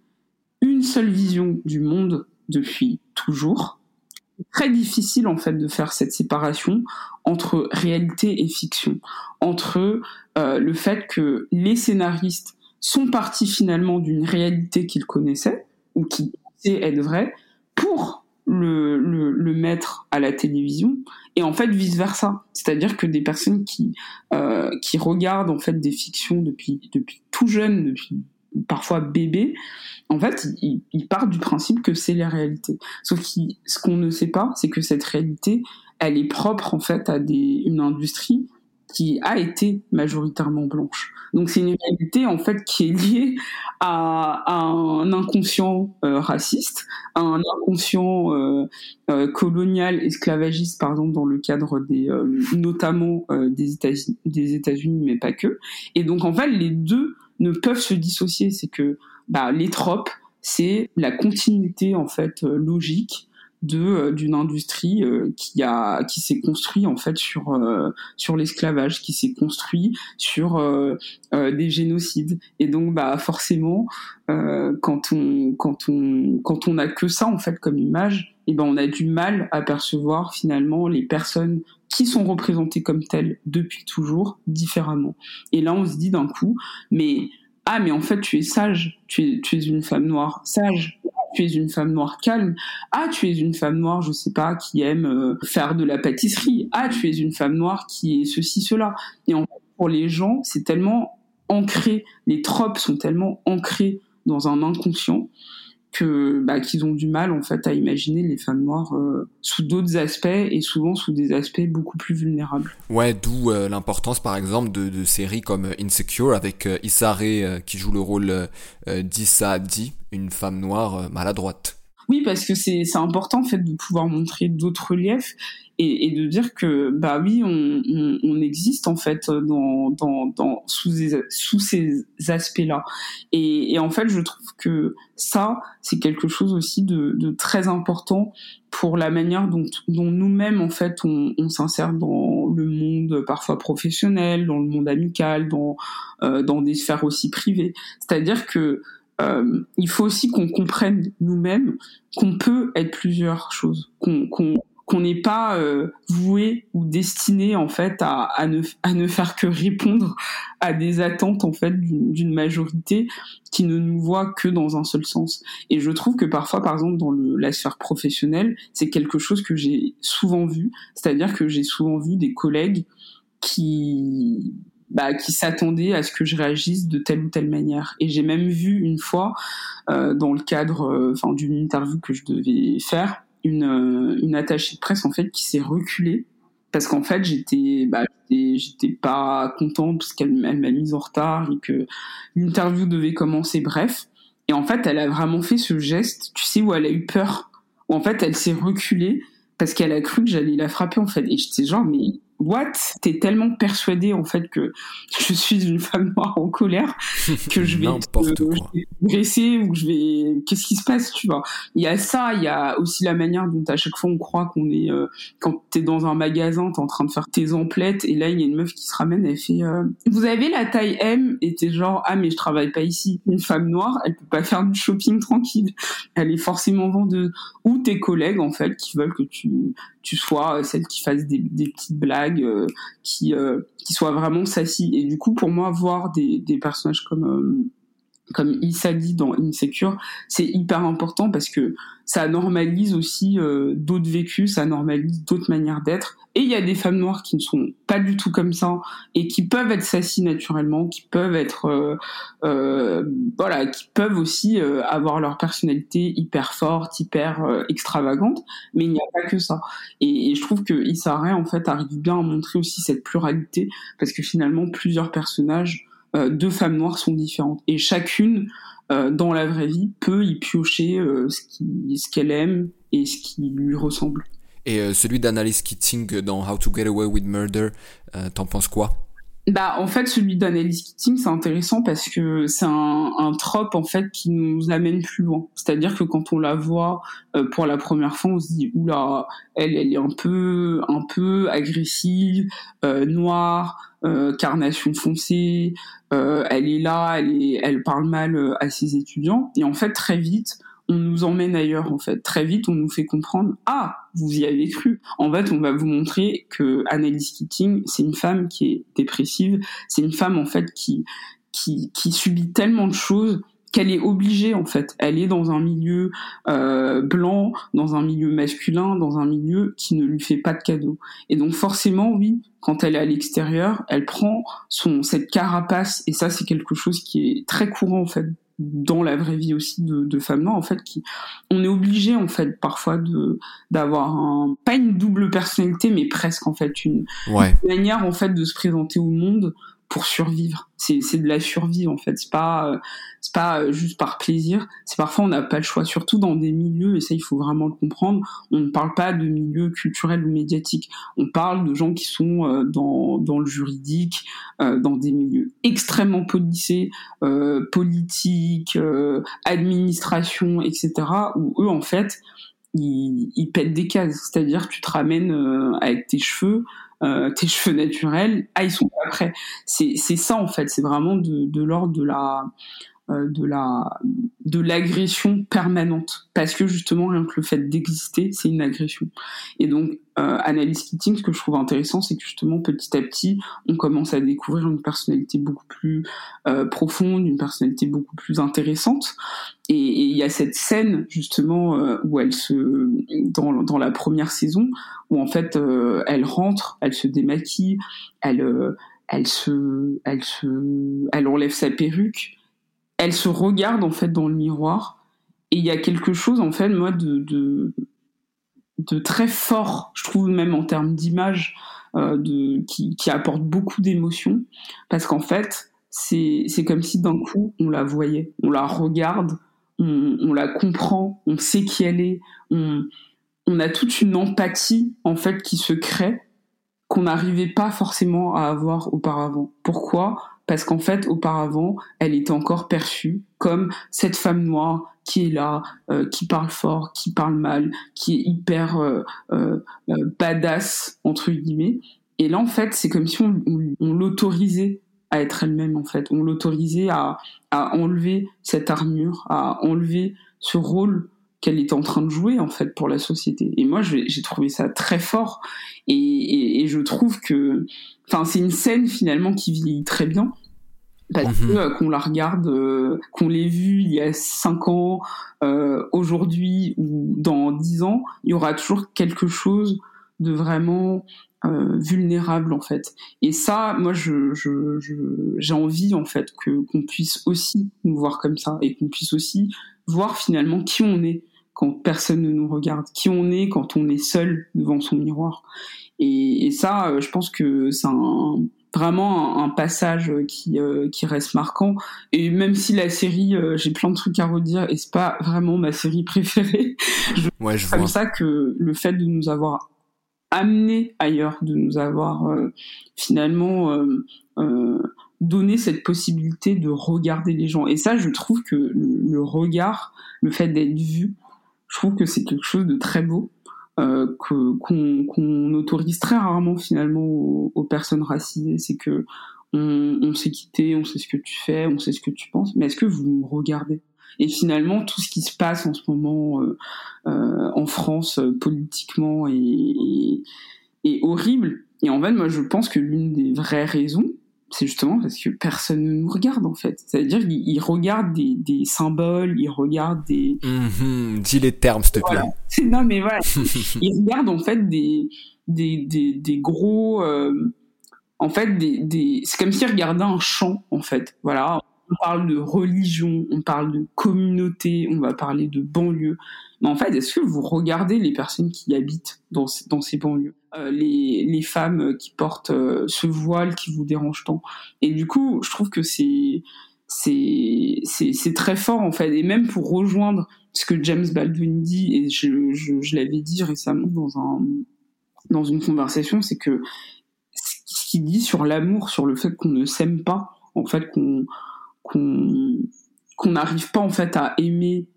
une seule vision du monde depuis toujours. Très difficile en fait de faire cette séparation entre réalité et fiction, entre euh, le fait que les scénaristes sont partis finalement d'une réalité qu'ils connaissaient ou qui pensaient être vraie pour le, mettre à la télévision et en fait vice versa c'est-à-dire que des personnes qui euh, qui regardent en fait des fictions depuis depuis tout jeune depuis parfois bébé en fait, il, il part du principe que c'est la réalité. Sauf que ce qu'on ne sait pas, c'est que cette réalité, elle est propre en fait à des, une industrie qui a été majoritairement blanche. Donc c'est une réalité en fait qui est liée à, un inconscient euh, raciste, à un inconscient euh, euh, colonial esclavagiste par exemple dans le cadre des notamment des États-Unis, des États-Unis mais pas que. Et donc en fait les deux ne peuvent se dissocier. C'est que bah, les tropes, c'est la continuité en fait euh, logique euh, d'une industrie euh, qui a qui s'est construit en fait sur l'esclavage qui s'est construit sur des génocides et donc bah forcément quand on quand a que ça en fait comme image et eh ben on a du mal à percevoir finalement les personnes qui sont représentées comme telles depuis toujours différemment. Et là on se dit d'un coup mais ah mais en fait tu es sage, tu es, une femme noire sage, tu es une femme noire calme, ah tu es une femme noire je sais pas qui aime euh, faire de la pâtisserie, ah tu es une femme noire qui est ceci cela. Et en fait, pour les gens c'est tellement ancré, les tropes sont tellement ancrés dans un inconscient que bah, qu'ils ont du mal en fait à imaginer les femmes noires euh, sous d'autres aspects et souvent sous des aspects beaucoup plus vulnérables. Ouais, d'où euh, l'importance par exemple de, de, séries comme Insecure avec euh, Issa Rae qui joue le rôle d'Issa Di, une femme noire maladroite. Oui, parce que c'est important en fait de pouvoir montrer d'autres reliefs et, de dire que bah oui, on, existe en fait dans, sous, ces, sous ces aspects-là. Et, en fait, je trouve que ça, c'est quelque chose aussi de, très important pour la manière dont, dont nous-mêmes en fait on, on s'insère dans le monde parfois professionnel, dans le monde amical, dans euh, dans des sphères aussi privées. C'est-à-dire que euh, il faut aussi qu'on comprenne nous-mêmes qu'on peut être plusieurs choses, qu'on qu'on n'est pas euh, voué ou destiné en fait à, à, ne, à ne faire que répondre à des attentes en fait d'une majorité qui ne nous voit que dans un seul sens. Et je trouve que parfois, par exemple, dans le, la sphère professionnelle, c'est quelque chose que j'ai souvent vu, c'est-à-dire que j'ai souvent vu des collègues qui bah, qui s'attendaient à ce que je réagisse de telle ou telle manière. Et j'ai même vu une fois, euh, dans le cadre euh, enfin d'une interview que je devais faire, une, euh, une attachée de presse en fait qui s'est reculée. Parce qu'en fait j'étais bah, j'étais pas contente parce qu'elle m'a mise en retard et que l'interview devait commencer. Bref. Et en fait elle a vraiment fait ce geste tu sais où elle a eu peur. Où en fait elle s'est reculée parce qu'elle a cru que j'allais la frapper en fait. Et j'étais genre mais what? T'es tellement persuadée en fait que je suis une femme noire en colère que je vais blesser ou je vais qu'est-ce qui se passe tu vois? Il y a ça, il y a aussi la manière dont à chaque fois on croit qu'on est euh, quand t'es dans un magasin, t'es en train de faire tes emplettes et là il y a une meuf qui se ramène, elle fait euh, vous avez la taille M et t'es genre ah mais je travaille pas ici. Une femme noire, elle peut pas faire du shopping tranquille. Elle est forcément vendeuse ou tes collègues en fait qui veulent que tu tu sois celle qui fasse des, des petites blagues, euh, qui euh, qui soit vraiment sassy. Et du coup, pour moi, voir des, des personnages comme euh, comme Issa dit dans Insecure, c'est hyper important parce que ça normalise aussi euh, d'autres vécus, ça normalise d'autres manières d'être. Et il y a des femmes noires qui ne sont pas du tout comme ça et qui peuvent être sassies naturellement, qui peuvent être, euh, euh, voilà, qui peuvent aussi euh, avoir leur personnalité hyper forte, hyper extravagante. Mais il n'y a pas que ça. Et, et je trouve que Issa Rae, en fait arrive bien à montrer aussi cette pluralité parce que finalement plusieurs personnages euh, deux femmes noires sont différentes et chacune euh, dans la vraie vie peut y piocher euh, ce qu'elle aime et ce qui lui ressemble. Et celui d'Annalise Keating dans How to Get Away with Murder, t'en penses quoi? Bah en fait celui d'Annalise Keating c'est intéressant parce que c'est un, un trope en fait qui nous amène plus loin. C'est-à-dire que quand on la voit euh, pour la première fois on se dit oula elle elle est un peu un peu agressive, euh, noire, euh, carnation foncée, euh, elle est là, elle est elle parle mal à ses étudiants et en fait très vite on nous emmène ailleurs en fait. Très vite, on nous fait comprendre ah vous y avez cru. En fait, on va vous montrer que Annalise Keating, c'est une femme qui est dépressive, c'est une femme en fait qui qui, subit tellement de choses qu'elle est obligée en fait. Elle est dans un milieu euh, blanc, dans un milieu masculin, dans un milieu qui ne lui fait pas de cadeaux. Et donc forcément, oui, quand elle est à l'extérieur, elle prend son cette carapace et ça c'est quelque chose qui est très courant en fait dans la vraie vie aussi de, de femmes noires en fait qui on est obligé en fait parfois de d'avoir un pas une double personnalité mais presque en fait une, ouais. une manière en fait de se présenter au monde pour survivre. C'est de la survie en fait. C'est pas c'est pas juste par plaisir. C'est parfois on n'a pas le choix, surtout dans des milieux et ça il faut vraiment le comprendre. On ne parle pas de milieux culturels ou médiatiques. On parle de gens qui sont euh, dans dans le juridique, euh, dans des milieux extrêmement policés, euh, politiques, euh, administration, etc. Où eux en fait ils, ils pètent des cases. C'est-à-dire tu te ramènes euh, avec tes cheveux euh, tes cheveux naturels, ah ils sont pas prêts. C'est ça en fait, c'est vraiment de, de l'ordre de la de la de l'agression permanente. Parce que justement rien que le fait d'exister c'est une agression. Et donc euh, analyse Keating ce que je trouve intéressant c'est que justement petit à petit on commence à découvrir une personnalité beaucoup plus euh, profonde une personnalité beaucoup plus intéressante. Et il y a cette scène justement euh, où elle se dans, dans la première saison où en fait euh, elle rentre elle se démaquille elle euh, elle se elle se elle enlève sa perruque elle se regarde en fait dans le miroir et il y a quelque chose en fait de, très fort je trouve même en termes d'image euh, qui, apporte beaucoup d'émotions parce qu'en fait c'est c'est comme si d'un coup on la voyait on la regarde on, la comprend, on sait qui elle est, on, on a toute une empathie en fait qui se crée qu'on n'arrivait pas forcément à avoir auparavant. Pourquoi? Parce qu'en fait, auparavant, elle était encore perçue comme cette femme noire qui est là, euh, qui parle fort, qui parle mal, qui est hyper euh, euh, badass entre guillemets. Et là, en fait, c'est comme si on, l'autorisait à être elle-même en fait. On l'autorisait à, enlever cette armure, à enlever ce rôle qu'elle était en train de jouer en fait pour la société. Et moi, j'ai trouvé ça très fort et, et, je trouve que, enfin, c'est une scène finalement qui vit très bien parce mhm. que euh, qu'on la regarde, euh, qu'on l'ait vue il y a cinq ans, euh, aujourd'hui ou dans dix ans, il y aura toujours quelque chose de vraiment euh, vulnérable en fait. Et ça, moi, je, je, j'ai envie en fait que qu'on puisse aussi nous voir comme ça et qu'on puisse aussi voir finalement qui on est quand personne ne nous regarde, qui on est quand on est seul devant son miroir. Et, et ça, je pense que c'est un, vraiment un, passage qui, euh, qui reste marquant. Et même si la série, euh, j'ai plein de trucs à redire et c'est pas vraiment ma série préférée, je ouais, je comme ça que le fait de nous avoir amené ailleurs, de nous avoir finalement donné cette possibilité de regarder les gens. Et ça, je trouve que le regard, le fait d'être vu, je trouve que c'est quelque chose de très beau euh, qu'on autorise très rarement finalement aux, personnes racisées. C'est que on, on sait quitter, on sait ce que tu fais, on sait ce que tu penses, mais est-ce que vous me regardez? Et finalement, tout ce qui se passe en ce moment euh, euh, en France euh, politiquement est, est horrible. Et en fait, moi, je pense que l'une des vraies raisons, c'est justement parce que personne ne nous regarde en fait. C'est-à-dire qu'ils regardent des, des, symboles, ils regardent des. Mmh, dis les termes, s'il te plaît. Non mais voilà, ils regardent en fait des des des, des gros. Euh, en fait, des, des... c'est comme s'ils regardaient un champ en fait. Voilà, on parle de religion, on parle de communauté, on va parler de banlieue. Mais en fait, est-ce que vous regardez les personnes qui habitent dans, ces banlieues? Euh, les, femmes qui portent euh, ce voile qui vous dérange tant? Et du coup, je trouve que c'est très fort en fait. Et même pour rejoindre ce que James Baldwin dit et je, l'avais dit récemment dans dans une conversation c'est que ce qu'il dit sur l'amour sur le fait qu'on ne s'aime pas en fait qu'on qu'on n'arrive pas en fait à aimer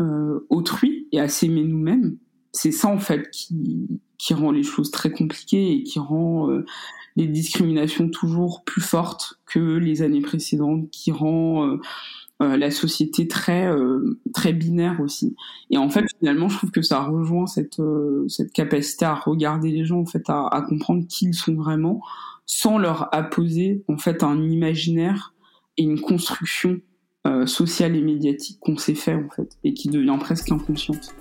euh, autrui et à s'aimer nous-mêmes. C'est ça en fait qui, rend les choses très compliquées et qui rend euh, les discriminations toujours plus fortes que les années précédentes, qui rend euh, la société très très binaire aussi. Et en fait, finalement, je trouve que ça rejoint cette cette capacité à regarder les gens, en fait, à, à comprendre qui ils sont vraiment, sans leur apposer en fait un imaginaire et une construction euh, sociale et médiatique qu'on s'est fait en fait et qui devient presque inconsciente.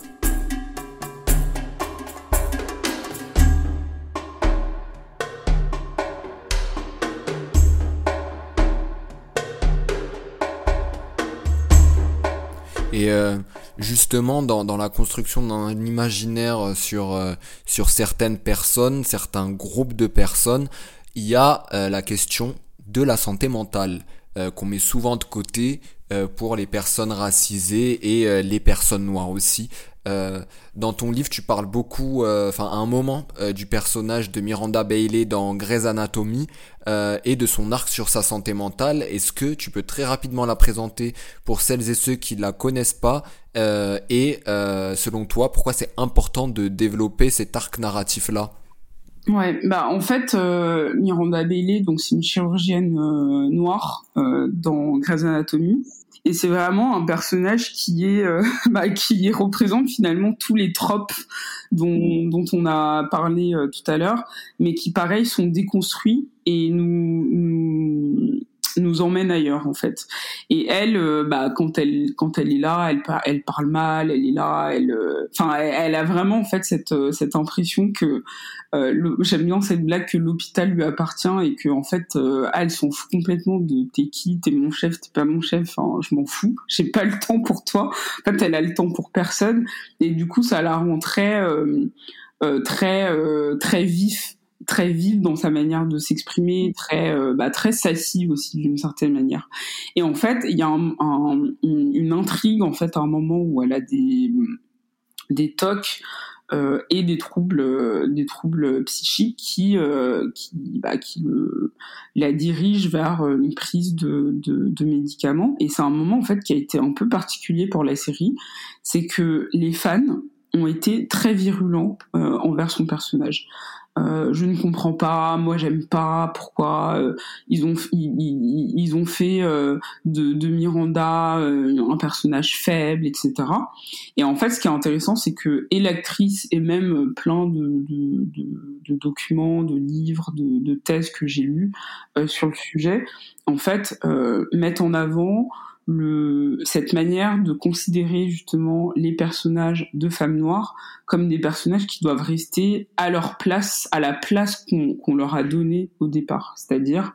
Et euh, justement, dans, la construction d'un imaginaire sur, euh, sur certaines personnes, certains groupes de personnes, il y a la question de la santé mentale. Euh, qu'on met souvent de côté euh, pour les personnes racisées et euh, les personnes noires aussi. dans ton livre, tu parles beaucoup, enfin à un moment, du personnage de Miranda Bailey dans Grey's Anatomy et de son arc sur sa santé mentale. Est-ce que tu peux très rapidement la présenter pour celles et ceux qui la connaissent pas et selon toi, pourquoi c'est important de développer cet arc narratif là Ouais, bah en fait, euh, Miranda Bailey, donc c'est une chirurgienne euh, noire euh, dans Grey's Anatomy, et c'est vraiment un personnage qui est, euh, bah, qui représente finalement tous les tropes dont, dont on a parlé euh, tout à l'heure, mais qui pareil sont déconstruits et nous, nous nous emmène ailleurs en fait. Et elle, euh, bah quand elle quand elle est là, elle elle parle mal, elle est là, elle, euh, enfin elle, a vraiment en fait cette euh, cette impression que j'aime bien cette blague que l'hôpital lui appartient et que en fait elle s'en fout complètement de t'es qui, t'es mon chef, t'es pas mon chef, enfin je m'en fous, j'ai pas le temps pour toi. En fait elle a le temps pour personne et du coup ça la rend très très très vif très vive dans sa manière de s'exprimer, très euh, bah, très sassy aussi d'une certaine manière. Et en fait, il y a un, une, intrigue en fait à un moment où elle a des des tocs euh, et des troubles euh, des troubles psychiques qui euh, qui, bah, qui la dirigent vers une prise de, de, de médicaments. Et c'est un moment en fait qui a été un peu particulier pour la série. C'est que les fans ont été très virulents envers son personnage euh, je ne comprends pas, moi j'aime pas, pourquoi euh, ils ont ils, ils ont fait euh, de, de, Miranda un personnage faible, etc. Et en fait, ce qui est intéressant, c'est que et l'actrice et même plein de, de, de, documents, de livres, de, thèses que j'ai lus sur le sujet, en fait, mettent en avant cette manière de considérer justement les personnages de femmes noires comme des personnages qui doivent rester à leur place, à la place qu'on leur a donnée au départ. C'est-à-dire,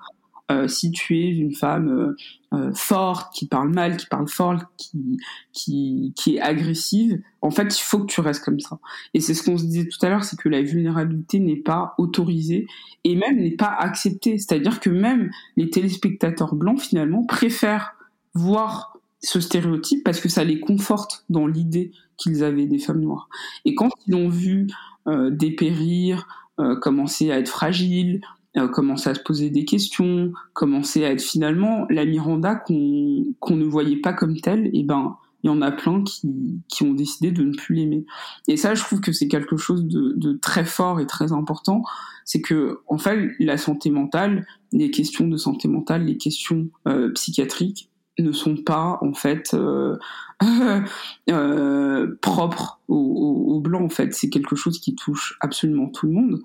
euh, si tu es une femme euh, euh, forte, qui parle mal, qui parle fort, qui, qui, qui est agressive, en fait, il faut que tu restes comme ça. Et c'est ce qu'on se disait tout à l'heure, c'est que la vulnérabilité n'est pas autorisée et même n'est pas acceptée. C'est-à-dire que même les téléspectateurs blancs, finalement, préfèrent voir ce stéréotype parce que ça les conforte dans l'idée qu'ils avaient des femmes noires. Et quand ils ont vu euh, dépérir, euh, commencer à être fragiles, euh, commencer à se poser des questions, commencer à être finalement la Miranda qu'on qu'on ne voyait pas comme telle, et eh ben il y en a plein qui, qui ont décidé de ne plus l'aimer. Et ça, je trouve que c'est quelque chose de, de, très fort et très important. C'est que, en fait, la santé mentale, les questions de santé mentale, les questions psychiatriques, ne sont pas en fait euh, euh, propres aux, blancs en fait. C'est quelque chose qui touche absolument tout le monde.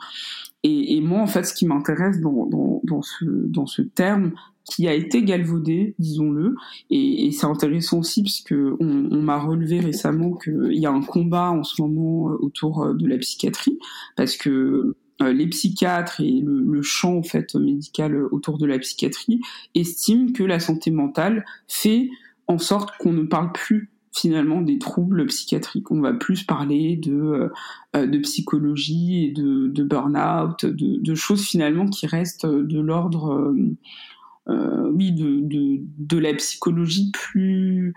Et, et moi en fait ce qui m'intéresse dans, dans, dans, ce dans ce terme qui a été galvaudé disons-le et, et c'est intéressant aussi parce que on, on m'a relevé récemment qu'il y a un combat en ce moment autour de la psychiatrie parce que euh, les psychiatres et le, champ en fait médical autour de la psychiatrie estiment que la santé mentale fait en sorte qu'on ne parle plus finalement des troubles psychiatriques. On va plus parler de, euh, de psychologie de, de burn-out, de, choses finalement qui restent de l'ordre, euh, de, de, la psychologie plus,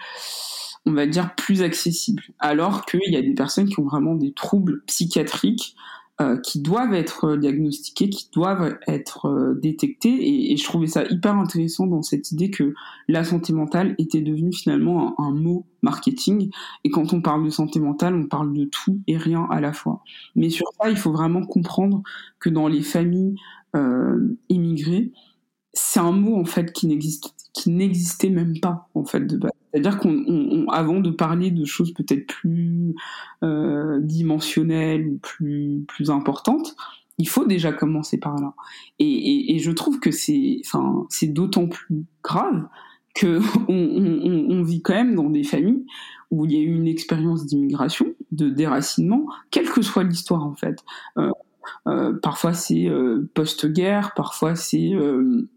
on va dire, plus accessible. Alors qu'il y a des personnes qui ont vraiment des troubles psychiatriques euh, qui doivent être diagnostiqués, qui doivent être euh, détectés. Et, et, je trouvais ça hyper intéressant dans cette idée que la santé mentale était devenue finalement un, mot marketing. Et quand on parle de santé mentale, on parle de tout et rien à la fois. Mais sur ça, il faut vraiment comprendre que dans les familles euh, immigrées, c'est un mot en fait qui n'existe qui n'existait même pas en fait de base. C'est-à-dire qu'on, avant de parler de choses peut-être plus euh, dimensionnelles ou plus plus importantes, il faut déjà commencer par là. Et, et, et je trouve que c'est, enfin, c'est d'autant plus grave que on, on, vit quand même dans des familles où il y a eu une expérience d'immigration, de déracinement, quelle que soit l'histoire en fait. Euh, euh, parfois c'est euh, post-guerre, parfois c'est euh,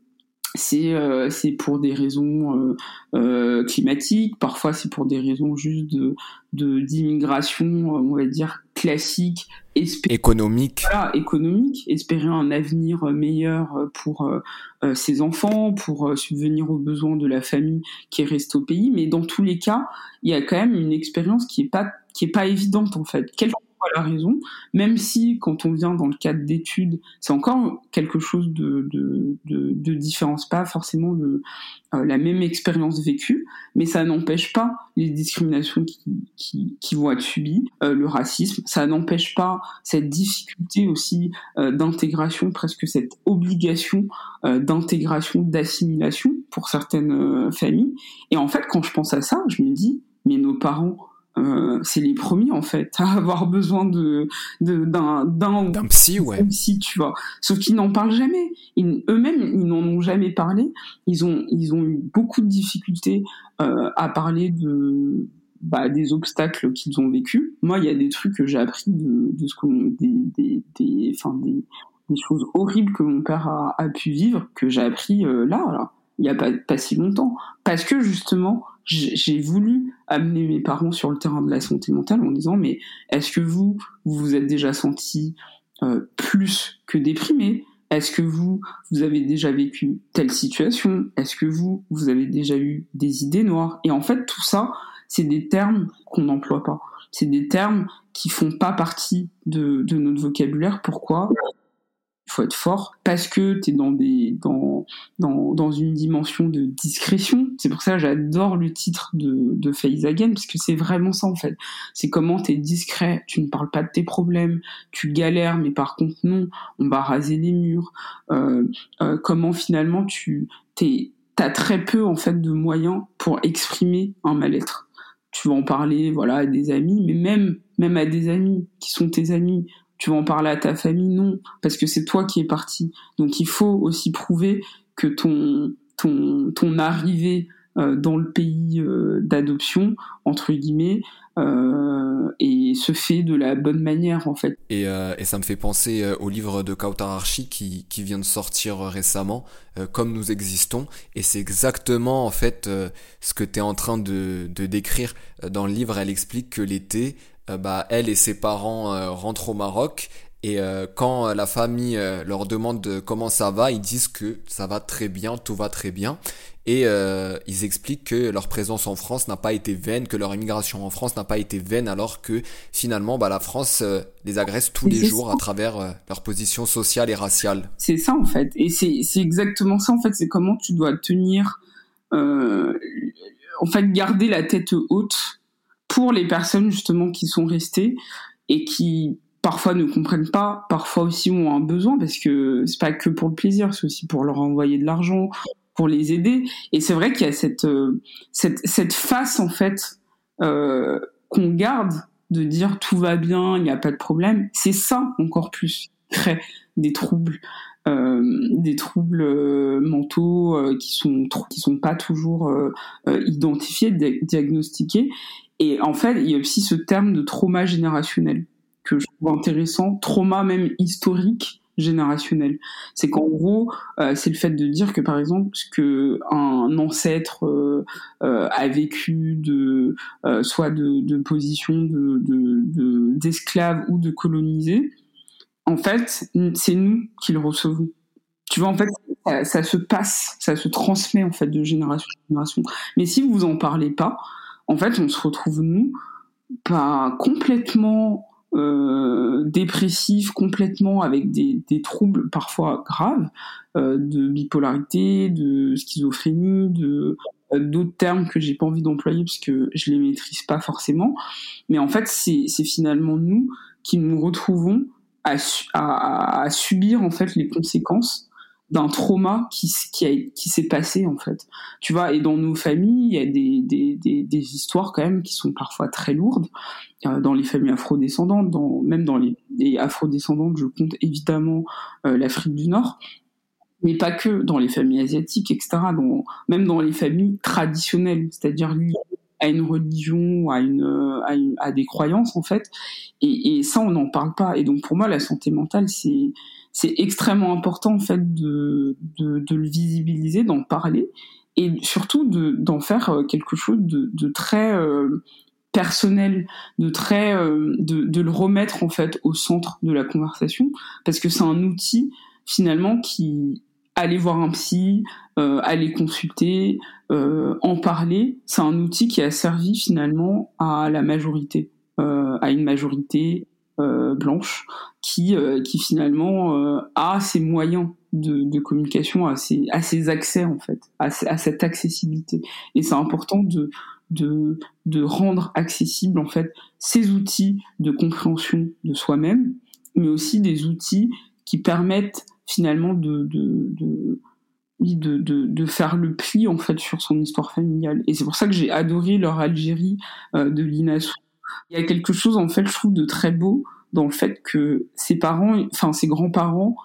c'est euh, c'est pour des raisons euh, euh, climatiques, parfois c'est pour des raisons juste de d'immigration, on va dire classique, économique. Voilà, économique, espérer un avenir meilleur pour ses enfants, pour subvenir aux besoins de la famille qui est restée au pays. Mais dans tous les cas, il y a quand même une expérience qui est pas qui est pas évidente en fait la raison, même si quand on vient dans le cadre d'études, c'est encore quelque chose de, de, de, différent, pas forcément euh, la même expérience vécue, mais ça n'empêche pas les discriminations qui, qui, qui vont être subies, euh, le racisme, ça n'empêche pas cette difficulté aussi euh, d'intégration, presque cette obligation d'intégration, d'assimilation pour certaines familles. Et en fait, quand je pense à ça, je me dis, mais nos parents, euh, c'est les premiers en fait à avoir besoin de d'un d'un psy ouais. psy tu vois. Sauf qu'ils n'en parlent jamais. Eux-mêmes ils n'en ont jamais parlé. Ils ont ils ont eu beaucoup de difficultés euh, à parler de bah, des obstacles qu'ils ont vécu moi il y a des trucs que j'ai appris de, de ce que des des des enfin des, des choses horribles que mon père a, a pu vivre que j'ai appris euh, là, là il y a pas pas si longtemps. Parce que justement j'ai voulu amener mes parents sur le terrain de la santé mentale en disant mais est-ce que vous vous vous êtes déjà senti euh, plus que déprimé? Est-ce que vous, vous avez déjà vécu telle situation? Est-ce que vous, vous avez déjà eu des idées noires? Et en fait, tout ça, c'est des termes qu'on n'emploie pas. C'est des termes qui font pas partie de, de notre vocabulaire. Pourquoi? Il faut être fort parce que tu es dans des une dimension de discrétion. C'est pour ça que j'adore le titre de de Face Again parce que c'est vraiment ça en fait. C'est comment tu es discret tu ne parles pas de tes problèmes tu galères mais par contre non on va raser les murs. Euh, euh, comment finalement tu t'es t'as très peu en fait de moyens pour exprimer un mal-être. Tu vas en parler voilà à des amis mais même à des amis qui sont tes amis tu vas en parler à ta famille Non, parce que c'est toi qui es parti. Donc il faut aussi prouver que ton ton ton arrivée euh, dans le pays euh, d'adoption entre guillemets euh, et se fait de la bonne manière en fait. Et, et ça me fait penser au livre de Kautar Archi qui, qui vient de sortir récemment, Comme nous existons, et c'est exactement en fait ce que tu es en train de, de décrire dans le livre. Elle explique que l'été, bah, elle et ses parents euh, rentrent au Maroc et euh, quand la famille leur demande comment ça va, ils disent que ça va très bien, tout va très bien. Et ils expliquent que leur présence en France n'a pas été vaine, que leur immigration en France n'a pas été vaine, alors que finalement, bah, la France les agresse tous les jours à travers leur position sociale et raciale. C'est ça en fait. Et c'est exactement ça en fait. C'est comment tu dois tenir, en fait, garder la tête haute pour les personnes justement qui sont restées et qui parfois ne comprennent pas, parfois aussi ont un besoin parce que c'est pas que pour le plaisir, c'est aussi pour leur envoyer de l'argent, pour les aider. Et c'est vrai qu'il y a cette, euh, cette, face en fait euh, qu'on garde de dire tout va bien, il n'y a pas de problème. C'est ça encore plus crée des troubles. Euh, des troubles mentaux qui sont qui sont pas toujours identifiés, diagnostiqués et en fait, il y a aussi ce terme de trauma générationnel que je trouve intéressant, trauma même historique générationnel. C'est qu'en gros, euh, c'est le fait de dire que par exemple, ce que un ancêtre euh, euh, a vécu de soit de, position de d'esclave ou de colonisé, en fait, c'est nous qui le recevons. Tu vois, en fait, ça, ça, se passe, ça se transmet en fait de génération en génération. Mais si vous en parlez pas, en fait, on se retrouve, nous, pas complètement euh, dépressifs, complètement avec des, troubles parfois graves, euh, de bipolarité, de schizophrénie, de euh, d'autres termes que j'ai pas envie d'employer parce que je les maîtrise pas forcément. Mais en fait, c'est finalement nous qui nous retrouvons à, à, à, subir en fait les conséquences d'un trauma qui, qui, s'est passé en fait. Tu vois, et dans nos familles, il y a des, des, des, histoires quand même qui sont parfois très lourdes. Euh, dans les familles afrodescendantes, dans, même dans les, les afrodescendantes, je compte évidemment euh, l'Afrique du Nord, mais pas que dans les familles asiatiques, etc. Même dans les familles traditionnelles, c'est-à-dire liées à une religion, à, à, une, à des croyances en fait. Et, et ça, on n'en parle pas. Et donc pour moi, la santé mentale, c'est c'est extrêmement important en fait de, de, de le visibiliser, d'en parler et surtout d'en faire euh, quelque chose de, très euh, personnel, de très euh, de, de, le remettre en fait au centre de la conversation parce que c'est un outil finalement qui aller voir un psy, euh, aller consulter, euh, en parler, c'est un outil qui a servi finalement à la majorité, euh, à une majorité euh, blanche qui, euh, qui finalement euh, a ses moyens de, communication, a ses, ses accès en fait, à, à cette accessibilité. Et c'est important de, de, de rendre accessible en fait ces outils de compréhension de soi-même, mais aussi des outils qui permettent finalement de, de, de de, de, faire le pli en fait sur son histoire familiale. Et c'est pour ça que j'ai adoré leur Algérie de l'INASU il y a quelque chose en fait, je trouve, de très beau dans le fait que ses parents, enfin ses grands-parents,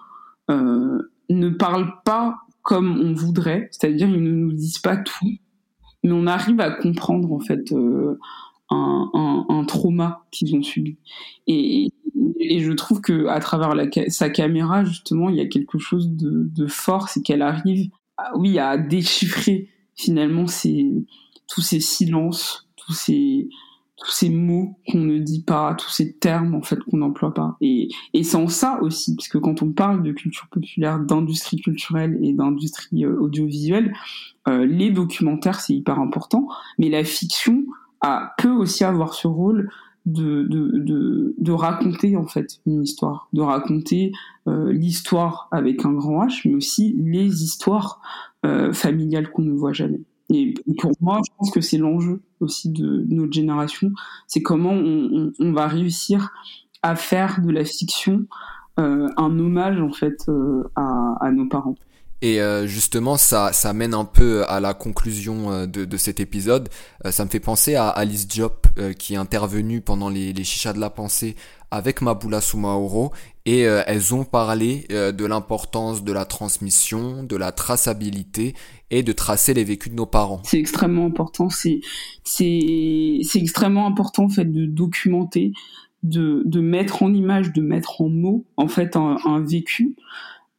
euh, ne parlent pas comme on voudrait, c'est-à-dire ils ne nous disent pas tout, mais on arrive à comprendre en fait euh, un, un, un, trauma qu'ils ont subi. Et, et, je trouve que à travers sa caméra justement, il y a quelque chose de, de fort, c'est qu'elle arrive, à, oui, à déchiffrer finalement ces, tous ces silences, tous ces tous ces mots qu'on ne dit pas, tous ces termes en fait qu'on n'emploie pas. Et, et c'est ça aussi, parce que quand on parle de culture populaire, d'industrie culturelle et d'industrie euh, audiovisuelle, euh, les documentaires c'est hyper important, mais la fiction a, peut aussi avoir ce rôle de, de, de, raconter en fait une histoire, de raconter euh, l'histoire avec un grand H, mais aussi les histoires familiales qu'on ne voit jamais. Et pour moi, je pense que c'est l'enjeu aussi de notre génération, c'est comment on, va réussir à faire de la fiction euh, un hommage en fait euh, à, nos parents. Et euh, justement, ça, mène un peu à la conclusion de, cet épisode. Ça me fait penser à Alice Diop, qui est intervenue pendant les, les chichas de la pensée avec Maboula Soumaoro. Et elles ont parlé de l'importance de la transmission, de la traçabilité et de tracer les vécus de nos parents. C'est extrêmement important. C'est, extrêmement important en fait de documenter, de, mettre en image, de mettre en mots en fait un, vécu.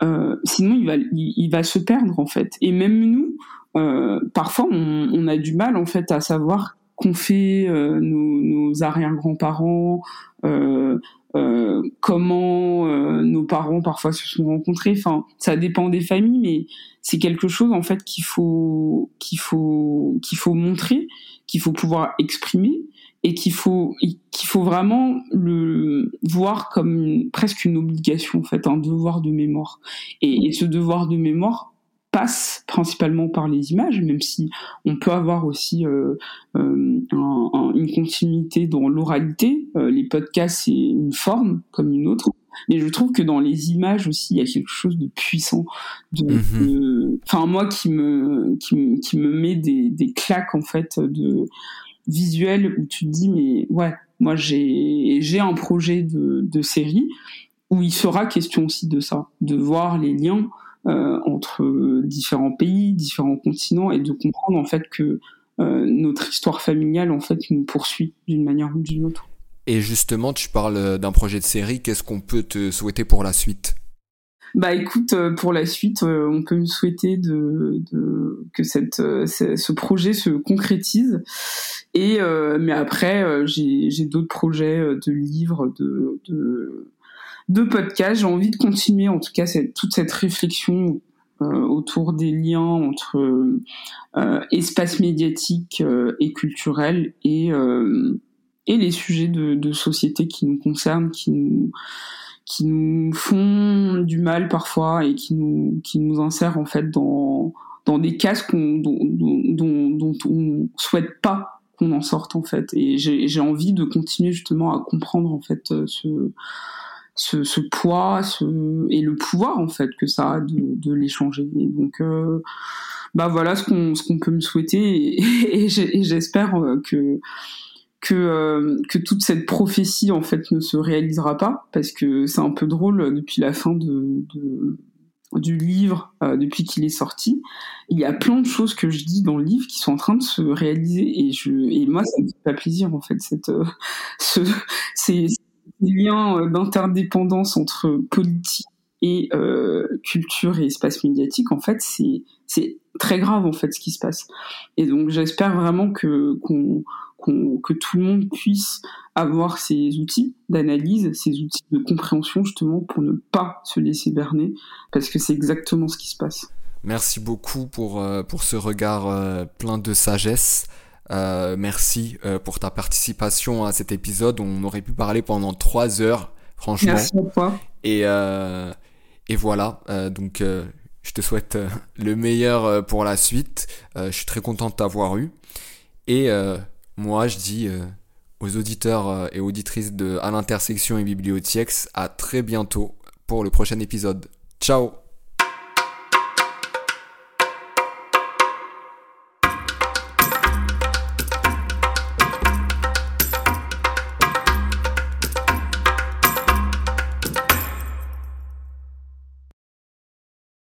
Euh, sinon, il va, se perdre en fait. Et même nous, euh, parfois, on, on, a du mal en fait à savoir qu'ont fait euh, nos, nos arrière-grands-parents, euh, euh, comment nos parents parfois se sont rencontrés. Enfin, ça dépend des familles, mais c'est quelque chose en fait qu'il faut qu'il faut qu'il faut montrer, qu'il faut pouvoir exprimer et qu'il faut qu'il faut vraiment le voir comme presque une obligation en fait un devoir de mémoire et, ce devoir de mémoire passe principalement par les images même si on peut avoir aussi euh, euh, un, un, une continuité dans l'oralité. Euh, les podcasts c'est une forme comme une autre. Mais je trouve que dans les images aussi il y a quelque chose de puissant de enfin moi qui me qui me, qui me met des, des claques en fait de visuel où tu te dis mais ouais moi j'ai j'ai un projet de, de série où il sera question aussi de ça de voir les liens entre différents pays différents continents et de comprendre en fait que euh, notre histoire familiale en fait nous poursuit d'une manière ou d'une autre. Et justement tu parles d'un projet de série. Qu'est-ce qu'on peut te souhaiter pour la suite? Bah écoute, euh, pour la suite, euh, on peut me souhaiter de, de que cette, euh, ce projet se concrétise. Et mais après, j'ai d'autres projets de livres, de, de, de podcasts. J'ai envie de continuer, en tout cas, toute cette réflexion autour des liens entre euh, espace médiatique et culturel et, et les sujets de, de société qui nous concernent, qui nous qui nous font du mal parfois et qui nous qui nous insèrent en fait dans dans des cases dont, dont, dont on souhaite pas qu'on en sorte en fait et j'ai envie de continuer justement à comprendre en fait ce ce, poids et le pouvoir en fait que ça a de, l'échanger. Donc euh, bah voilà ce qu'on ce peut me souhaiter. Et, j'espère que que, euh, que toute cette prophétie en fait ne se réalisera pas. Parce que c'est un peu drôle depuis la fin de, du livre euh, depuis qu'il est sorti il y a plein de choses que je dis dans le livre qui sont en train de se réaliser. Et je et moi ça me fait pas plaisir en fait cette euh, liens euh, d'interdépendance entre politique et euh, culture et espace médiatique en fait c'est très grave en fait ce qui se passe et donc j'espère vraiment que qu'on que tout le monde puisse avoir ces outils d'analyse, ces outils de compréhension justement pour ne pas se laisser berner, parce que c'est exactement ce qui se passe. Merci beaucoup pour, euh, pour ce regard plein de sagesse. Euh, merci euh, pour ta participation à cet épisode. On aurait pu parler pendant trois heures, franchement. Merci à toi. Et, euh, et voilà, donc je te souhaite le meilleur pour la suite. je suis très content de t'avoir eu. Et moi, je dis aux auditeurs et auditrices de À l'intersection et Bibliothèques à très bientôt pour le prochain épisode. Ciao